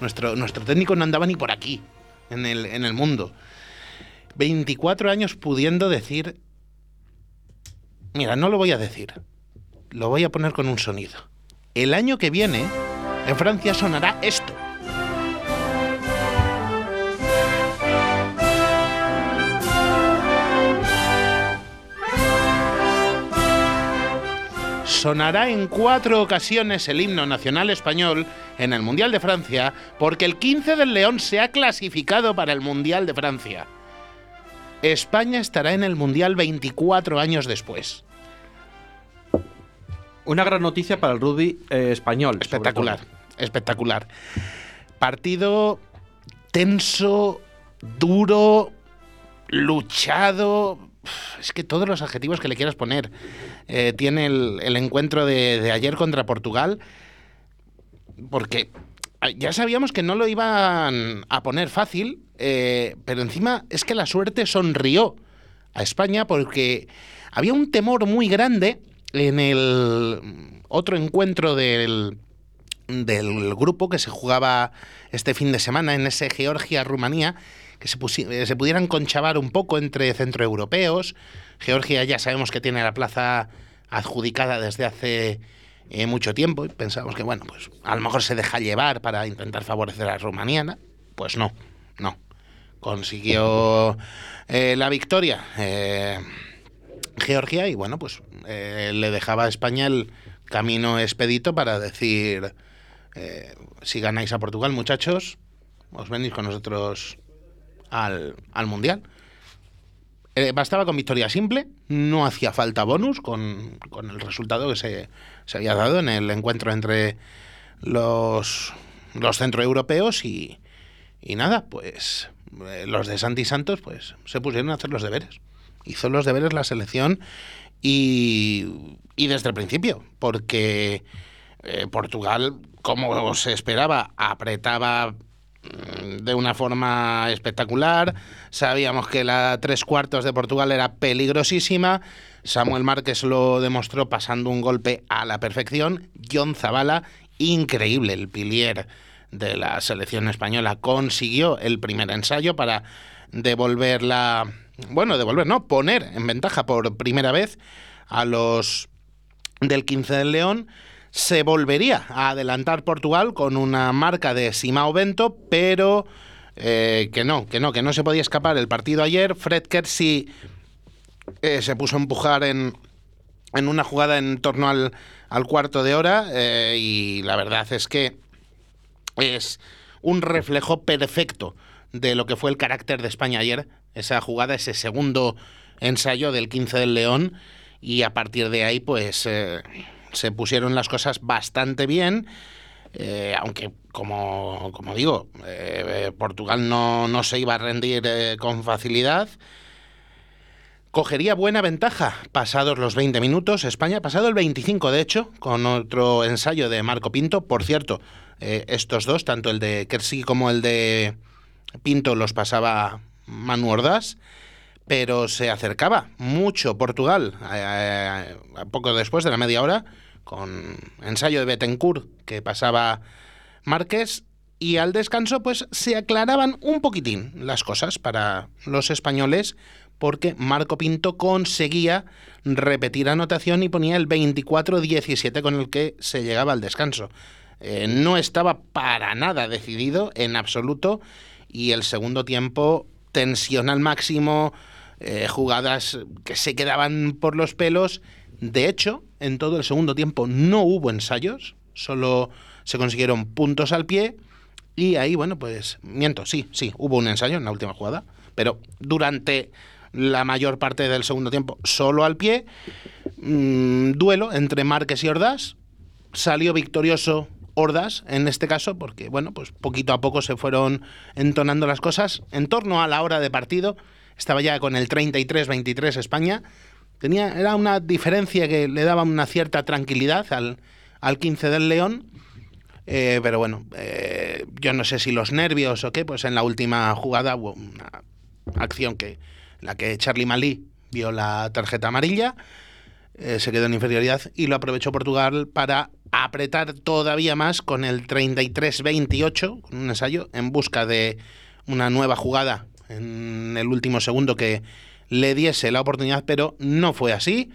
Nuestro, nuestro técnico no andaba ni por aquí, en el, en el mundo. 24 años pudiendo decir... Mira, no lo voy a decir. Lo voy a poner con un sonido. El año que viene, en Francia sonará esto. Sonará en cuatro ocasiones el himno nacional español en el Mundial de Francia porque el 15 del León se ha clasificado para el Mundial de Francia. España estará en el Mundial 24 años después. Una gran noticia para el rugby eh, español. Espectacular, espectacular. Partido tenso, duro, luchado, es que todos los adjetivos que le quieras poner. Eh, tiene el, encuentro de, ayer contra Portugal, porque ah, ya sabíamos que no lo iban a poner fácil, eh, pero encima es que la suerte sonrió a España porque había un temor muy grande en el otro encuentro del, del grupo que se jugaba este fin de semana en ese Georgia-Rumanía que se, se pudieran conchavar un poco entre centroeuropeos. Georgia ya sabemos que tiene la plaza adjudicada desde hace eh, mucho tiempo y pensamos que, bueno, pues a lo mejor se deja llevar para intentar favorecer a Rumanía. Pues no, no. Consiguió eh, la victoria eh, Georgia y, bueno, pues le dejaba a España el camino expedito para decir, si ganáis a Portugal, muchachos, os venís con nosotros al, Mundial. Eh, bastaba con victoria simple, no hacía falta bonus con, el resultado que se, había dado en el encuentro entre los, los centroeuropeos y, y nada, pues eh, los de Santi Santos pues se pusieron a hacer los deberes. Hizo los deberes la selección y, y desde el principio, porque eh, Portugal, como se esperaba, apretaba de una forma espectacular. Sabíamos que la tres cuartos de Portugal era peligrosísima. Samuel Márquez lo demostró pasando un golpe a la perfección. John Zabala, increíble, el pilier de la selección española, consiguió el primer ensayo para devolver la. Bueno, devolver, no, poner en ventaja por primera vez a los del 15 del León se volvería a adelantar Portugal con una marca de Simao Bento, pero eh, que no, que no, que no se podía escapar el partido ayer. Fred Kersey eh, se puso a empujar en, en una jugada en torno al, al cuarto de hora eh, y la verdad es que es un reflejo perfecto de lo que fue el carácter de España ayer, esa jugada, ese segundo ensayo del 15 del León y a partir de ahí pues se pusieron las cosas bastante bien. Eh, aunque, como, como digo, eh, Portugal no, no, se iba a rendir eh, con facilidad. Cogería buena ventaja pasados los 20 minutos. España, pasado el 25, de hecho, con otro ensayo de Marco Pinto. Por cierto, estos dos, tanto el de Kersey como el de Pinto, los pasaba Manu Ordaz pero se acercaba mucho Portugal poco después de la media hora con ensayo de Betancourt que pasaba Márquez y al descanso pues se aclaraban un poquitín las cosas para los españoles porque Marco Pinto conseguía repetir anotación y ponía el 24-17 con el que se llegaba al descanso. Eh, no estaba para nada decidido en absoluto y el segundo tiempo tensión al máximo, eh, jugadas que se quedaban por los pelos. De hecho, en todo el segundo tiempo no hubo ensayos, solo se consiguieron puntos al pie. Y ahí, bueno, pues miento, sí, sí, hubo un ensayo en la última jugada, pero durante la mayor parte del segundo tiempo solo al pie. Mm, duelo entre Márquez y Ordaz. Salió victorioso Ordaz en este caso, porque bueno, pues poquito a poco se fueron entonando las cosas. En torno a la hora de partido, estaba ya con el 33-23 España. Tenía, era una diferencia que le daba una cierta tranquilidad al, al 15 del León. Eh, pero bueno, eh, yo no sé si los nervios o qué, pues en la última jugada hubo una acción que la que Charlie Malí vio la tarjeta amarilla, eh, se quedó en inferioridad y lo aprovechó Portugal para apretar todavía más con el 33-28, con un ensayo, en busca de una nueva jugada en el último segundo que le diese la oportunidad, pero no fue así.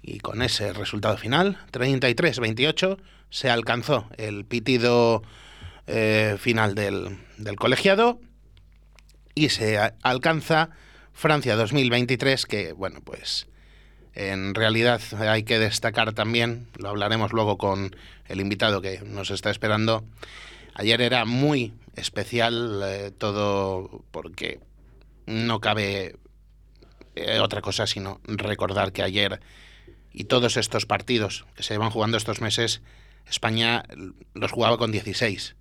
Y con ese resultado final, 33-28, se alcanzó el pitido eh, final del, del colegiado y se alcanza Francia 2023, que bueno, pues en realidad hay que destacar también, lo hablaremos luego con el invitado que nos está esperando. Ayer era muy especial eh, todo porque no cabe eh, otra cosa sino recordar que ayer y todos estos partidos que se van jugando estos meses, España los jugaba con 16.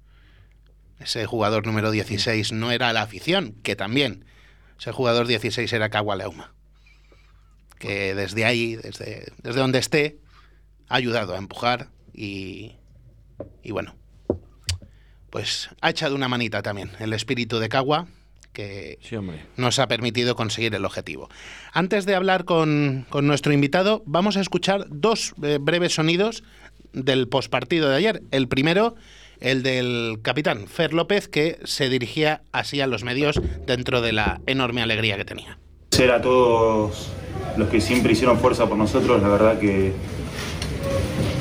Ese jugador número 16 no era la afición, que también. Ese jugador 16 era Cagua Leuma. Que desde ahí, desde, desde donde esté, ha ayudado a empujar y, y bueno, pues ha echado una manita también el espíritu de Cagua, que Sí, nos ha permitido conseguir el objetivo. Antes de hablar con, con nuestro invitado, vamos a escuchar dos eh, breves sonidos del pospartido de ayer. El primero, el del capitán Fer López, que se dirigía así a los medios dentro de la enorme alegría que tenía. Agradecer a todos los que siempre hicieron fuerza por nosotros, la verdad que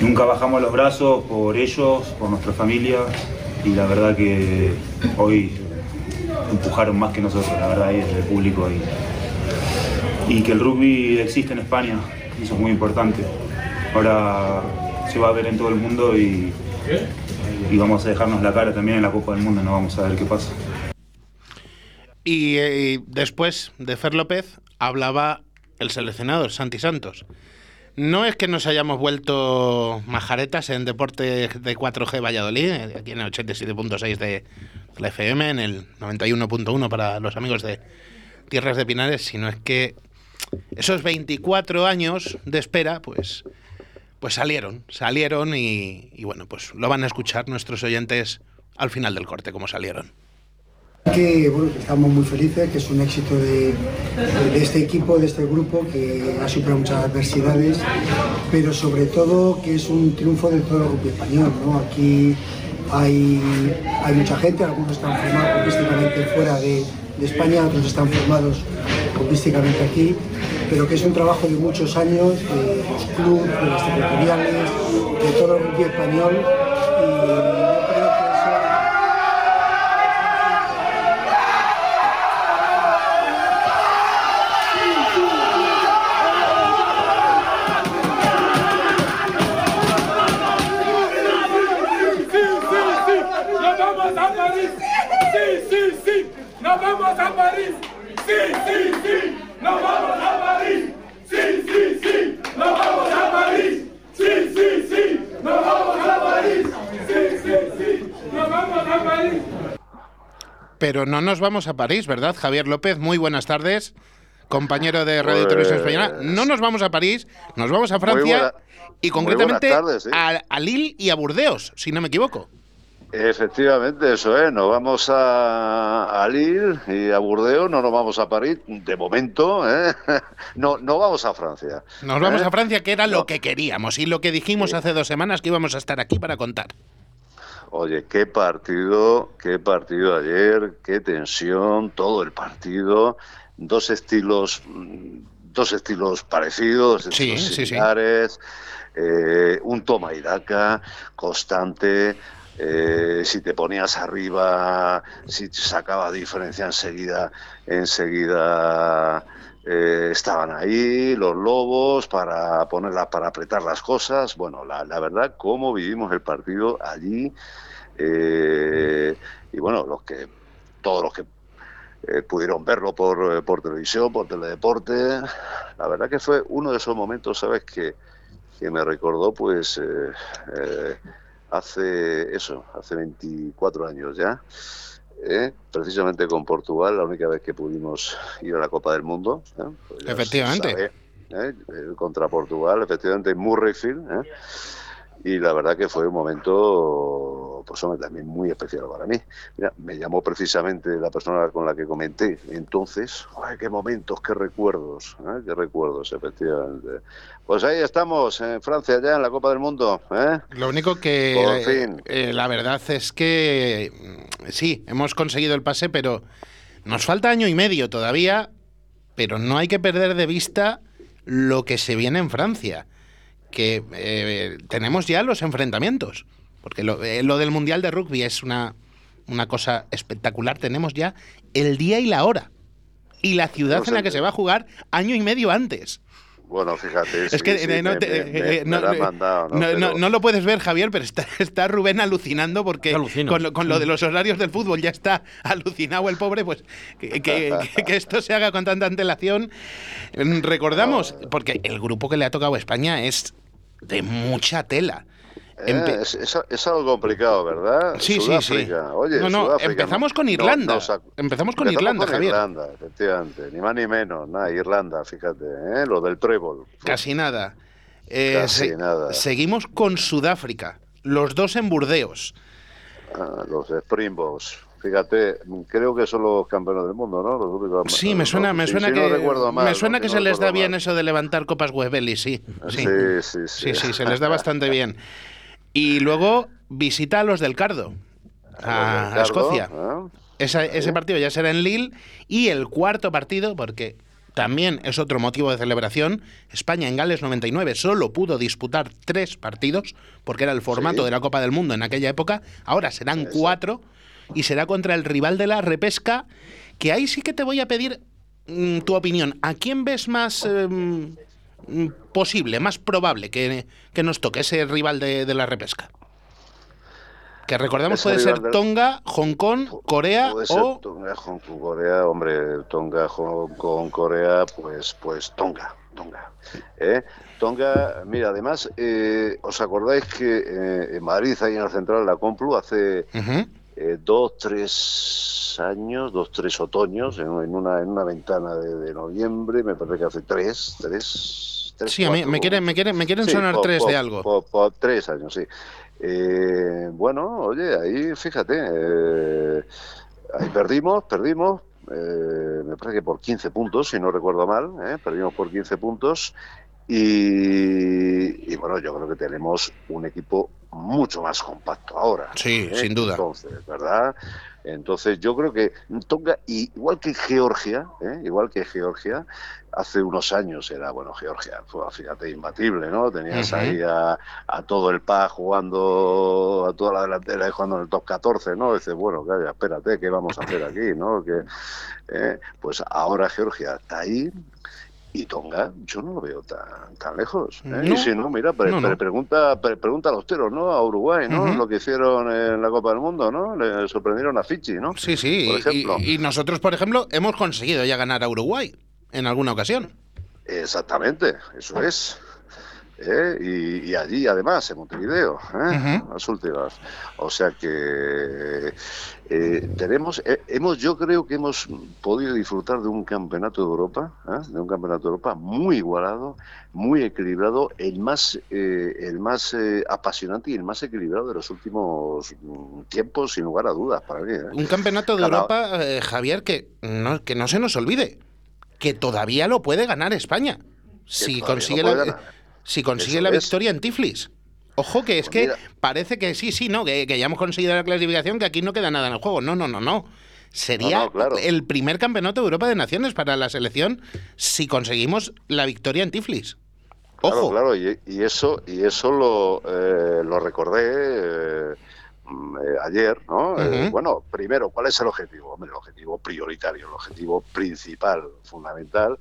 nunca bajamos los brazos por ellos, por nuestra familia y la verdad que hoy empujaron más que nosotros, la verdad, y el público y, y que el rugby existe en España, eso es muy importante. Ahora se va a ver en todo el mundo y, y vamos a dejarnos la cara también en la Copa del Mundo, no vamos a ver qué pasa. Y eh, después de Fer López hablaba el seleccionador, Santi Santos. No es que nos hayamos vuelto majaretas en Deportes de 4G Valladolid, eh, aquí en el 87.6 de la FM, en el 91.1 para los amigos de Tierras de Pinares, sino es que esos 24 años de espera, pues, pues salieron, salieron y, y bueno, pues lo van a escuchar nuestros oyentes al final del corte, como salieron. Que bueno, estamos muy felices, que es un éxito de, este equipo, de este grupo, que ha superado muchas adversidades, pero sobre todo que es un triunfo de todo el grupo español. ¿no? Aquí hay, hay mucha gente, algunos están formados futbolísticamente fuera de, de España, otros están formados futbolísticamente aquí, pero que es un trabajo de muchos años, de los clubes, de las territoriales, de todo el grupo español. Pero no nos vamos a París, ¿verdad? Javier López, muy buenas tardes. Compañero de Radio Pues- Televisión Española. No nos vamos a París, nos vamos a Francia buena- y concretamente buenas tardes, sí. a, a Lille y a Burdeos, si no me equivoco. Efectivamente, eso es. Nos vamos a, a Lille y a Burdeos, no nos vamos a París, de momento. ¿eh? No, no vamos a Francia. Nos vamos ¿eh? a Francia, que era lo que queríamos y lo que dijimos hace dos semanas que íbamos a estar aquí para contar. Oye, qué partido, qué partido ayer, qué tensión, todo el partido, dos estilos, mm, dos estilos parecidos, dos Sí, estilos sí, sí. similares, eh, un toma y daca constante. eh, si te ponías arriba, si sacaba diferencia enseguida, enseguida eh, estaban ahí los lobos para ponerla, para apretar las cosas. Bueno, la, la verdad, cómo vivimos el partido allí. eh, y bueno, los que, todos los que eh, pudieron verlo por, eh, por televisión, por teledeporte. La verdad que fue uno de esos momentos, ¿sabes? Que, que me recordó, pues, hace eso, hace 24 años ya. ¿Eh? precisamente con Portugal, la única vez que pudimos ir a la Copa del Mundo. ¿eh? Pues Efectivamente. sabe, ¿eh? Eh, Contra Portugal, efectivamente en Murrayfield. Y la verdad que fue un momento, pues hombre, también muy especial para mí. Mira, me llamó precisamente la persona con la que comenté entonces. ¡Ay, qué momentos, qué recuerdos! ¿eh? ¡Qué recuerdos, efectivamente! Pues ahí estamos, en Francia, ya en la Copa del Mundo. ¿eh? Lo único que Por eh, fin. eh, la verdad es que mm, sí, hemos conseguido el pase, pero nos falta año y medio todavía, pero no hay que perder de vista lo que se viene en Francia, que eh, tenemos ya los enfrentamientos, porque lo, eh, lo del Mundial de Rugby es una, una cosa espectacular, tenemos ya el día y la hora y la ciudad No en la que se va a jugar año y medio antes. Bueno, fíjate. Es sí, que sí, eh, no, me- te- me- me- eh, me no- mandado, ¿no? no- Pero- no- no lo puedes ver, Javier, pero está, está Rubén alucinando porque con lo, con lo de los horarios del fútbol ya está alucinado el pobre, pues que, que- que- esto se haga con tanta antelación. Mm, Recordamos, porque el grupo que le ha tocado a España es de mucha tela. Eh, es, es- es algo complicado, ¿verdad? Sí, sí, sí. Sudáfrica. Oye, No, no, Sudáfrica, empezamos con no- Irlanda. ac- Empezamos con empezamos Irlanda, con Javier. Irlanda, efectivamente. Ni más ni menos. Nada, Irlanda, fíjate. ¿eh? Lo del trébol. Casi nada. Eh, Casi nada. Seguimos con Sudáfrica, los dos en Burdeos. Ah, los Springboks. Fíjate, creo que son los campeones del mundo, ¿no? Los únicos- Sí, me suena, me suena que no me ¿no? suena que no se les da bien eso de levantar copas Webeli, sí. Sí, Sí, sí, sí. sí, sí, se les da bastante bien. Y luego visita a los del Cardo, a, Cardo, Escocia. ¿eh? Esa- ese partido ya será en Lille y el cuarto partido, porque también es otro motivo de celebración, España en Gales 99 solo pudo disputar tres partidos, porque era el formato Sí. de la Copa del Mundo en aquella época, ahora serán cuatro y será contra el rival de la repesca, que ahí sí que te voy a pedir mm, tu opinión. ¿A quién ves más em, posible, más probable que, que nos toque ese rival de, de la repesca? Que recordamos Ese puede ser Tonga, Hong Kong, Corea Puede ser o Tonga, Hong Kong, Corea, hombre, Tonga, Hong Kong, Corea, pues, pues Tonga, Tonga. ¿eh? Tonga, mira, además, eh, ¿os acordáis que eh, en Madrid, ahí en el central, la Complu, hace eh, dos, tres años, dos, tres otoños, en, en una, en una ventana de, de noviembre, me parece que hace tres, tres, tres Sí, a mí me quieren, me quieren, me quieren Sí, sonar po- tres po- de algo. po- tres años, sí. Eh, bueno, oye, ahí fíjate, eh, ahí perdimos, perdimos, eh, me parece que por 15 puntos, si no recuerdo mal, ¿eh? perdimos por 15 puntos. Y, y bueno, yo creo que tenemos un equipo mucho más compacto ahora. Sí, ¿eh? sin duda. Entonces, ¿verdad? Entonces yo creo que Tonga, igual que Georgia, ¿eh? igual que Georgia, hace unos años era, bueno, Georgia, fue, fíjate, imbatible, ¿no? Tenías ahí a, a todo el PA jugando, a toda la delantera y jugando en el top 14, ¿no? Dices, bueno, calla, espérate, ¿qué vamos a hacer aquí, no? Que, eh, pues ahora Georgia está ahí, y Tonga, yo no lo veo tan, tan lejos. ¿eh? No. Y si no, mira, pre- No, no. pre- pregunta, pre- pregunta a los teros, ¿no? A Uruguay, ¿no? Lo que hicieron en la Copa del Mundo, ¿no? Le sorprendieron a Fiji, ¿no? Sí, sí. Por ejemplo. y, y nosotros, por ejemplo, hemos conseguido ya ganar a Uruguay en alguna ocasión. Exactamente, eso es. ¿Eh? Y, y allí, además, en Montevideo, ¿eh? las últimas. O sea que eh, tenemos, eh, hemos, yo creo que hemos podido disfrutar de un campeonato de Europa, ¿eh? de un campeonato de Europa muy igualado, muy equilibrado, el más, eh, el más eh, apasionante y el más equilibrado de los últimos mm, tiempos, sin lugar a dudas, para mí. Un campeonato de Cada- Europa, eh, Javier, que no, que no se nos olvide, que todavía lo puede ganar España. Si consigue la. Si consigue Eso la es. victoria en Tiflis. Ojo que es Pues que mira. parece que sí, sí, no, que, que ya hemos conseguido la clasificación, que aquí no queda nada en el juego. No, no, no, no. Sería No, no, claro. el primer campeoneto de Europa de Naciones para la selección si conseguimos la victoria en Tiflis. Claro, claro, y, y eso, y eso lo, eh, lo recordé eh, mm, ayer, ¿no? Eh, bueno, primero, ¿cuál es el objetivo? Hombre, el objetivo prioritario, el objetivo principal, fundamental,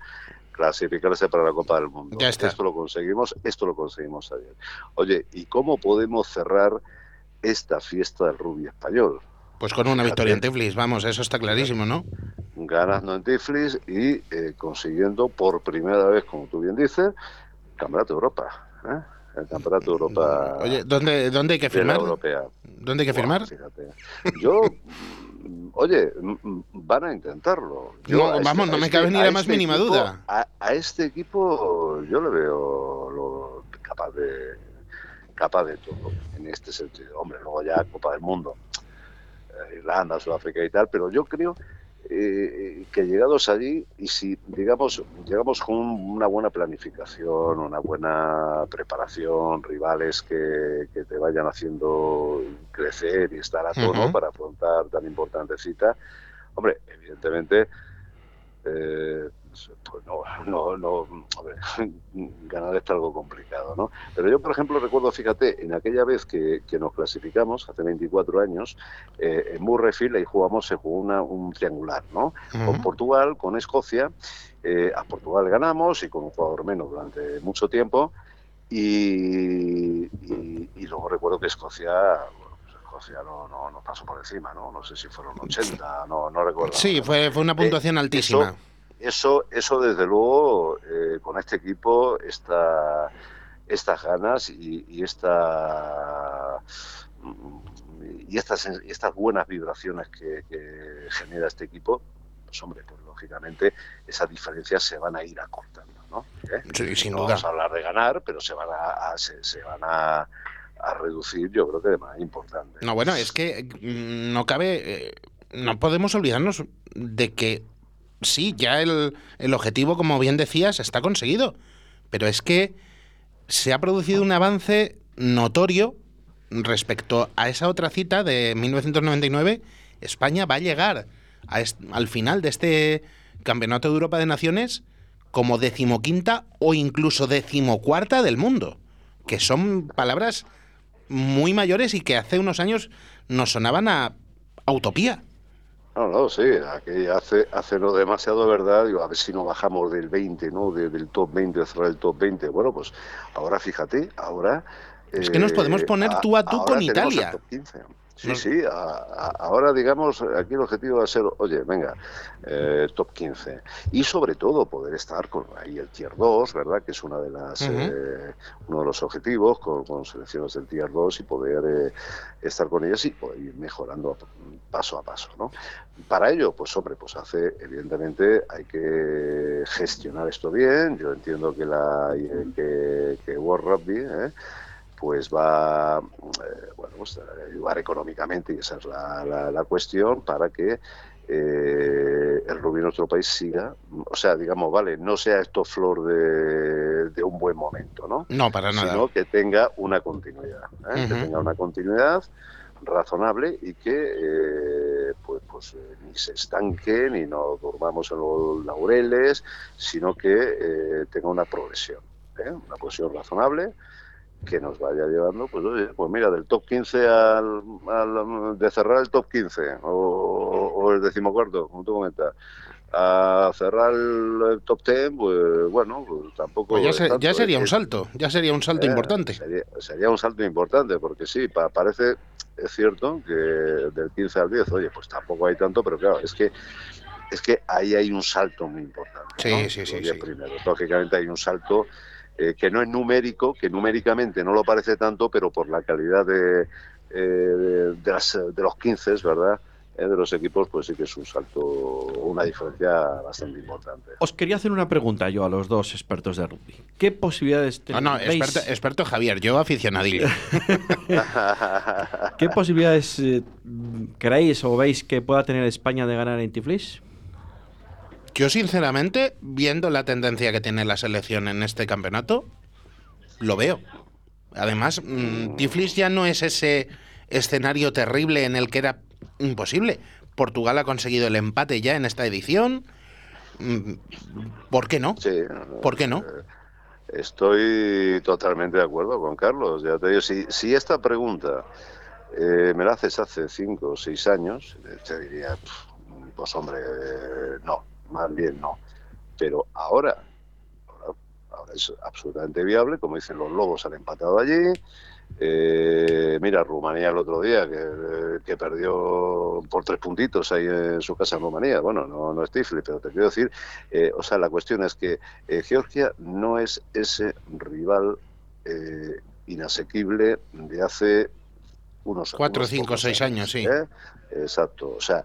clasificarse para la Copa del Mundo. Ya está. Esto lo conseguimos, esto lo conseguimos ayer. Oye, ¿y cómo podemos cerrar esta fiesta del rugby español? Pues con una victoria en Tiflis, vamos, eso está clarísimo, ¿no? ganando en Tiflis y eh, consiguiendo por primera vez, como tú bien dices, Campeonato de Europa. ¿eh? El Campeonato de Europa. Oye, ¿dónde, dónde hay que firmar? europea. ¿Dónde hay que firmar? fíjate. Yo, oye, van a intentarlo. Yo No, este- vamos, no me este- cabe ni la más este mínima equipo- duda. A, a este equipo yo le veo lo, capaz de capaz de todo en este sentido. Hombre, luego ya Copa del Mundo, eh, Irlanda, Sudáfrica y tal, pero yo creo eh, que llegados allí y si digamos llegamos con una buena planificación, una buena preparación, rivales que, que te vayan haciendo crecer y estar a tono para afrontar tan importante cita, hombre, evidentemente eh, pues no, no, no, hombre, ganar está algo complicado, ¿no? Pero yo, por ejemplo, recuerdo, fíjate, en aquella vez que, que nos clasificamos, hace 24 años, eh, en Murrayfield, ahí jugamos, se jugó una, un triangular, ¿no? Con. Portugal, con Escocia, eh, a Portugal ganamos y con un jugador menos durante mucho tiempo, y, y- y luego recuerdo que Escocia, pues Escocia no, no, no pasó por encima, ¿no? No sé si fueron 80, no, no recuerdo. Sí, fue, fue una puntuación Eh, altísima. Eso, eso desde luego, eh, con este equipo, esta, estas ganas y, y esta mm, y estas, estas buenas vibraciones que, que genera este equipo, pues hombre, pues lógicamente esas diferencias se van a ir acortando, ¿no? ¿Eh? Sí, sin No duda. Vamos a hablar de ganar, pero se van a, a- se, se van a, a reducir, yo creo que de manera importante. No, bueno, es que mm, no cabe. eh, no podemos olvidarnos de que sí, ya el, el objetivo, como bien decías, está conseguido. Pero es que se ha producido un avance notorio respecto a esa otra cita de 1999. España va a llegar a al final de este Campeonato de Europa de Naciones como decimoquinta o incluso decimocuarta del mundo. Que son palabras muy mayores y que hace unos años nos sonaban a utopía. No, no, sí, aquí hace, hace no demasiado verdad, digo, a ver si no bajamos del 20, ¿no? De- del top 20, de cerrar el top 20. Bueno, pues ahora fíjate, ahora... Es que nos podemos poner tú a tú con tenemos el Italia. top 15. Sí, sí, a- a- ahora digamos, aquí el objetivo va a ser, oye, venga, eh, top 15. Y sobre todo poder estar con ahí el tier 2, ¿verdad? Que es una de las, eh, uno de los objetivos con, con selecciones del tier 2 y poder eh, estar con ellas y poder ir mejorando paso a paso, ¿no? Para ello, pues hombre, pues hace, evidentemente, hay que gestionar esto bien. Yo entiendo que la que, que World Rugby, ¿eh? Pues va eh, bueno, pues, a ayudar económicamente, y esa es la, la- la cuestión, para que eh, el rugby en nuestro país siga, o sea, digamos, vale, no sea esto flor de, de un buen momento, ¿no? No, para nada. Sino que tenga una continuidad, ¿eh? que tenga una continuidad razonable y que eh, pues, pues eh, ni se estanque ni nos durmamos en los laureles, sino que eh, tenga una progresión, ¿eh? una progresión razonable que nos vaya llevando, pues oye, pues mira, del top 15 al, al- de cerrar el top 15 o, o el decimocuarto, como tú comentas, a cerrar el, top 10, pues bueno, pues tampoco Pues ya, es se- tanto, ya sería un salto, ya sería un salto Eh, importante. Sería, sería un salto importante, porque sí, pa- parece, es cierto, que del 15 al 10, oye, pues tampoco hay tanto, pero claro, es que es que ahí hay un salto muy importante. Sí, ¿no? sí, sí, sí. primeros. Lógicamente hay un salto eh, que no es numérico, que numéricamente no lo parece tanto, pero por la calidad de, eh, de, de las- de los 15, ¿verdad? Eh, de los equipos, pues sí que es un salto, una diferencia bastante importante. Os quería hacer una pregunta yo a los dos expertos de rugby. ¿Qué posibilidades No, no, tenéis? experto, experto Javier, yo aficionadillo. ¿Qué posibilidades eh, creéis o veis que pueda tener España de ganar en Tiflis? Yo, sinceramente, viendo la tendencia que tiene la selección en este campeonato, lo veo. Además, mm, Tiflis ya no es ese escenario terrible en el que era imposible. Portugal ha conseguido el empate ya en esta edición. Mm, ¿Por qué no? Sí. ¿Por qué no? Estoy totalmente de acuerdo con Carlos. Ya te digo, si, si esta pregunta eh, me la haces hace cinco o seis años, eh, te diría, "Pf, pues hombre, eh, no, más bien no. Pero ahora, ahora, ahora es absolutamente viable, como dicen los lobos han empatado allí, eh, mira, Rumanía el otro día, que, que, perdió por tres puntitos ahí en su casa en Rumanía. Bueno, no, no es Tifli, pero te quiero decir, eh, o sea, la cuestión es que eh, Georgia no es ese rival eh, inasequible de hace unos cuatro, cinco, seis años, sí. Exacto. O sea,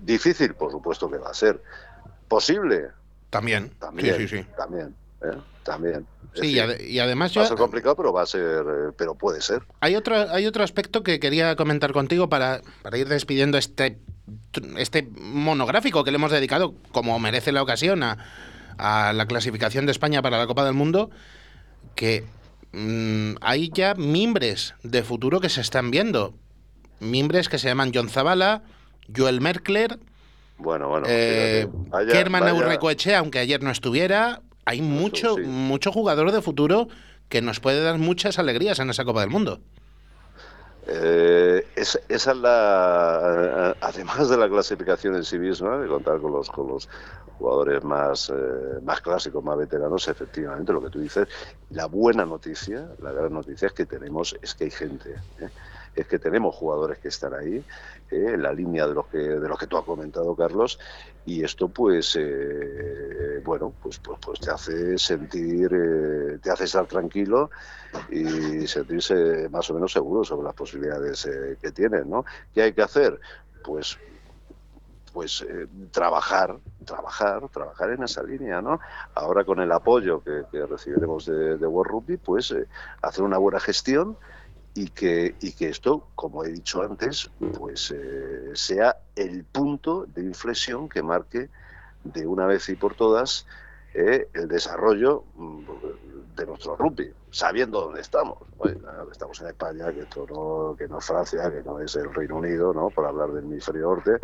difícil, por supuesto que va a ser. Posible. También. También. Sí, sí, sí. También. También. Sí, y, además va a ser complicado, pero va a ser, pero puede ser. Hay otro, hay otro aspecto que quería comentar contigo para, para ir despidiendo este, este monográfico que le hemos dedicado, como merece la ocasión, a, a la clasificación de España para la Copa del Mundo, que mm, hay ya mimbres de futuro que se están viendo. Mimbres que se llaman John Zavala, Joel Merkler, bueno, bueno, eh, Kerman aunque ayer no estuviera, hay mucho, mucho jugador de futuro que nos puede dar muchas alegrías en esa Copa del Mundo. Eh, esa es la, además de la clasificación en sí misma, de contar con los, con los jugadores más, eh, más clásicos, más veteranos, efectivamente, lo que tú dices, la buena noticia, la gran noticia es que tenemos, es que hay gente. ¿eh? Es que tenemos jugadores que están ahí, eh, en la línea de los que de los que tú has comentado, Carlos, y esto pues eh, bueno, pues, pues, pues te hace sentir, eh, te hace estar tranquilo y sentirse más o menos seguro sobre las posibilidades que tienes, ¿no? ¿Qué hay que hacer? Pues pues trabajar, trabajar, trabajar en esa línea, ¿no? Ahora con el apoyo que, recibiremos de, de World Rugby, pues hacer una buena gestión y que, y que esto, como he dicho antes, pues eh, sea el punto de inflexión que marque de una vez y por todas eh, el desarrollo mm, de nuestro rugby, sabiendo dónde estamos. estamos en España, que esto no, que no es Francia, que no es el Reino Unido, ¿no? por hablar del hemisferio norte,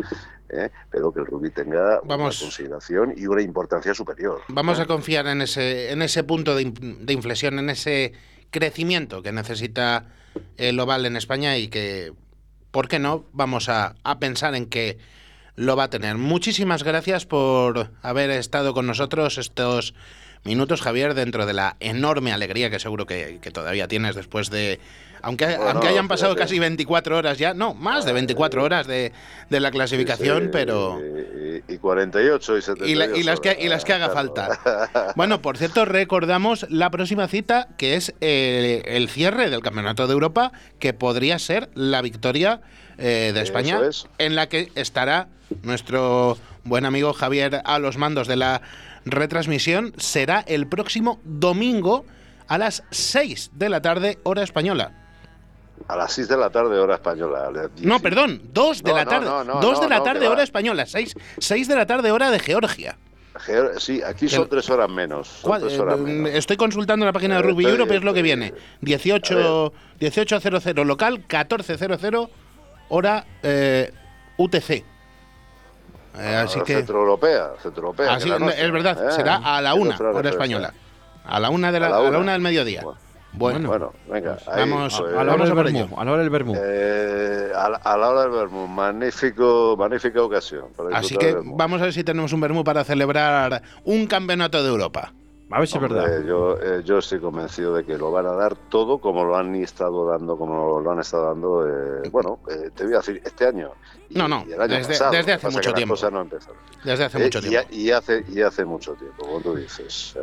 eh, pero que el rugby tenga una consideración y una importancia superior. Vamos a confiar en ese, en ese punto de, de inflexión, en ese crecimiento que necesita el oval en España y que, ¿por qué no? Vamos a, a pensar en que lo va a tener. Muchísimas gracias por haber estado con nosotros estos minutos, Javier, dentro de la enorme alegría que seguro que, que todavía tienes después de aunque, aunque hayan pasado casi 24 horas ya, no, más de 24 horas de, de la clasificación, pero... Y, 48 y 78 y, las que, y las que haga falta. Bueno, por cierto, recordamos la próxima cita, que es eh, el cierre del Campeonato de Europa, que podría ser la victoria eh, de España, en la que estará nuestro buen amigo Javier a los mandos de la retransmisión. Será el próximo domingo a las 6 de la tarde, hora española. A las 6 de la tarde, hora española. No, perdón, 2 de la tarde. 2 de la tarde, hora española. 6, 6 de la tarde, hora de Georgia. Sí, aquí son 3 horas menos. Eh, estoy consultando la página de Rugby Europe, es lo que viene. 18, 18.00 local, 14.00 hora eh, UTC. Eh, ah, así que. Centro Europea. Centro Europea así, es verdad, eh, será a la 1 hora española. A la 1 de la, a la una del mediodía. Bueno, bueno, venga. vamos, pues, a, la hora del vermú, a la hora del vermú. Eh, a, la, hora del vermú, magnífico, magnífica ocasión. Así que vamos a ver si tenemos un vermú para celebrar un campeonato de Europa. A ver si es verdad. Yo, eh, yo estoy convencido de que lo van a dar todo como lo han estado dando, como lo han estado dando, eh, bueno, eh, te voy a decir, este año. no, no, desde, desde, hace mucho tiempo. No desde hace mucho tiempo. Y, hace, y hace mucho tiempo, como tú dices.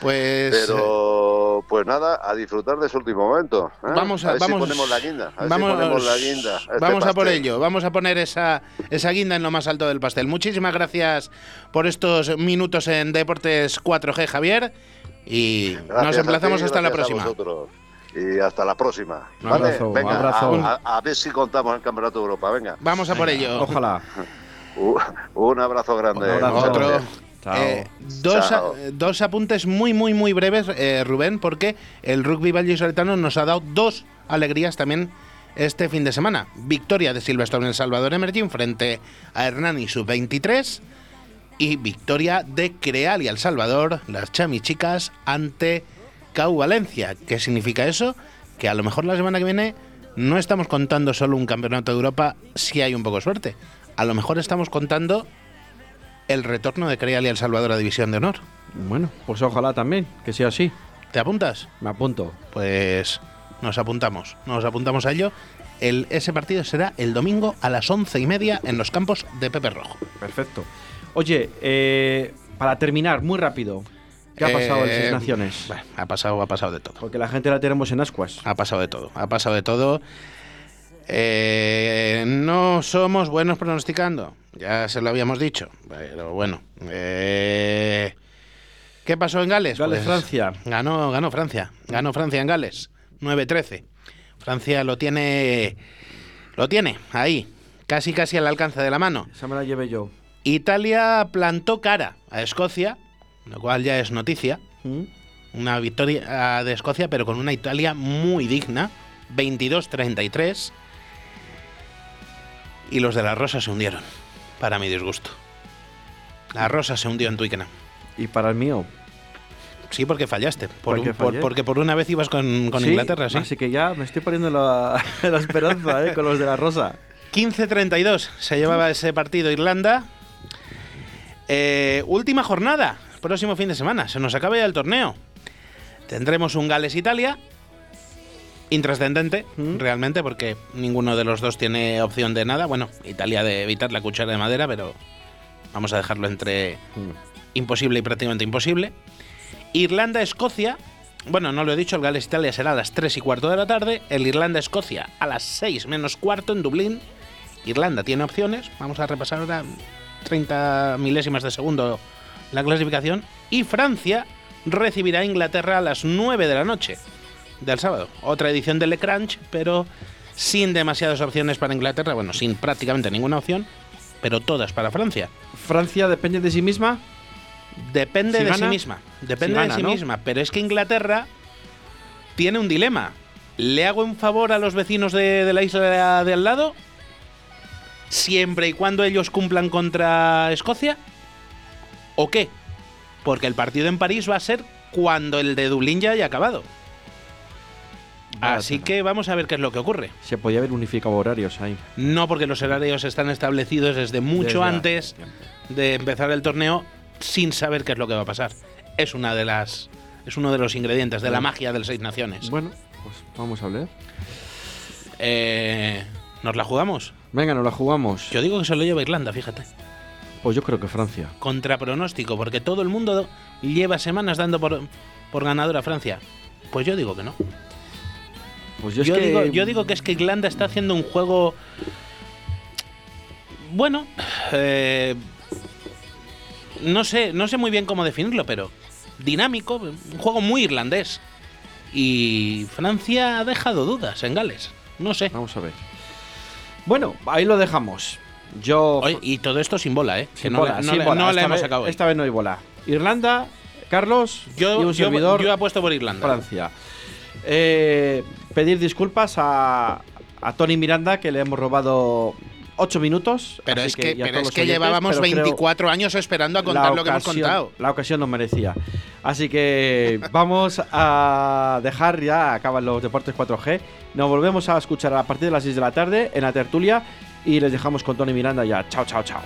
Pues. Pero, pues nada, a disfrutar de ese último momento. Vamos a, ver vamos, si ponemos la guinda. A vamos, si ponemos la guinda. Este vamos a por ello, vamos a poner esa, esa guinda en lo más alto del pastel. Muchísimas gracias por estos minutos en Deportes 4G, Javier. Y nos emplazamos hasta la próxima. Y hasta la próxima. Un abrazo, Venga, abrazo. A, ver si contamos el Campeonato de Europa. Venga. Vamos a por ello. Ojalá. Un, abrazo grande. Otro. Eh, dos, dos, apuntes muy, muy, muy breves, eh, Rubén, porque el rugby vallisoletano nos ha dado dos alegrías también este fin de semana. Victoria de Silverstone en El Salvador Emerging frente a Hernani Sub-23 y victoria de Creal y El Salvador, las chamichicas, ante Cau Valencia. ¿Qué significa eso? Que a lo mejor la semana que viene no estamos contando solo un campeonato de Europa si hay un poco de suerte. A lo mejor estamos contando el retorno de Creal y El Salvador a División de Honor. Bueno, pues ojalá también, que sea así. ¿Te apuntas? Me apunto. Pues nos apuntamos, nos apuntamos a ello. El, ese partido será el domingo a las once y media en los campos de Pepe Rojo. Perfecto. Oye, eh, para terminar, muy rápido. ¿Qué ha pasado en Eh, Seis Naciones? bueno, ha pasado, ha pasado de todo. Porque la gente la tenemos en ascuas. Ha pasado de todo, ha pasado de todo. Eh, no somos buenos pronosticando, ya se lo habíamos dicho, pero bueno. eh, ¿Qué pasó en Gales? Gales, Pues Francia. Ganó, ganó Francia, ganó Francia en Gales, 9-13. Francia lo tiene, lo tiene ahí, casi casi al alcance de la mano. Esa me la llevé yo. Italia plantó cara a Escocia, lo cual ya es noticia. ¿Mm? Una victoria de Escocia, pero con una Italia muy digna. 22-33. Y los de la Rosa se hundieron, para mi disgusto. La Rosa se hundió en Twickenham. Y para el mío. Sí, porque fallaste. Porque por una vez ibas con, con Sí, Inglaterra, sí. Así que ya me estoy poniendo la, la esperanza eh, con los de la Rosa. 15-32 se llevaba ese partido Irlanda. Eh, última jornada, próximo fin de semana. Se nos acaba ya el torneo. Tendremos un Gales-Italia. Intrascendente, realmente, porque ninguno de los dos tiene opción de nada. Bueno, Italia de evitar la cuchara de madera, pero vamos a dejarlo entre imposible y prácticamente imposible. Irlanda-Escocia. Bueno, no lo he dicho, el Gales-Italia será a las 3 y cuarto de la tarde. El Irlanda-Escocia a las 6 menos cuarto en Dublín. Irlanda tiene opciones. Vamos a repasar ahora 30 milésimas de segundo la clasificación. Y Francia recibirá a Inglaterra a las 9 de la noche del sábado. Otra edición del Le Crunch, pero sin demasiadas opciones para Inglaterra. Bueno, sin prácticamente ninguna opción, pero todas para Francia. Francia depende de sí misma. Depende Si de gana, sí misma. Depende si gana, de sí ¿no? misma. Pero es que Inglaterra tiene un dilema. ¿Le hago un favor a los vecinos de, de la isla de al lado? Siempre y cuando ellos cumplan contra Escocia. ¿O qué? Porque el partido en París va a ser cuando el de Dublín ya haya acabado. Así que vamos a ver qué es lo que ocurre. Se podía haber unificado horarios ahí. No porque los horarios están establecidos desde mucho Desde antes de empezar el torneo sin saber qué es lo que va a pasar. Es una de las es uno de los ingredientes de la magia del Seis Naciones. Bueno, pues vamos a hablar. Eh, ¿Nos la jugamos? Venga, nos la jugamos. Yo digo que se lo lleva Irlanda, fíjate. Pues yo creo que Francia. Contra pronóstico, porque todo el mundo lleva semanas dando por, por ganadora a Francia. Pues yo digo que no. Pues yo, Yo, es que digo, yo digo que es que Irlanda está haciendo un juego. Bueno, eh, no sé, no sé muy bien cómo definirlo, pero dinámico, un juego muy irlandés. Y Francia ha dejado dudas en Gales. No sé. Vamos a ver. Bueno, ahí lo dejamos. Yo. Oye, y todo esto sin bola, ¿eh? Que Sin no, bola, la- no sin la- bola. no la Esta hemos sacado hoy. Esta vez no hay bola. Irlanda, Carlos Yo, y un yo- servidor. yo apuesto por Irlanda. Francia. Eh, pedir disculpas a, a Tony Miranda que le hemos robado 8 minutos. Pero es que, pero es que oyentes, llevábamos pero creo 24 años esperando a contar lo que hemos contado. La ocasión nos merecía. Así que vamos a dejar ya, acaban los deportes 4G. Nos volvemos a escuchar a partir de las 6 de la tarde en la tertulia y les dejamos con Tony Miranda ya. Chao, chao, chao.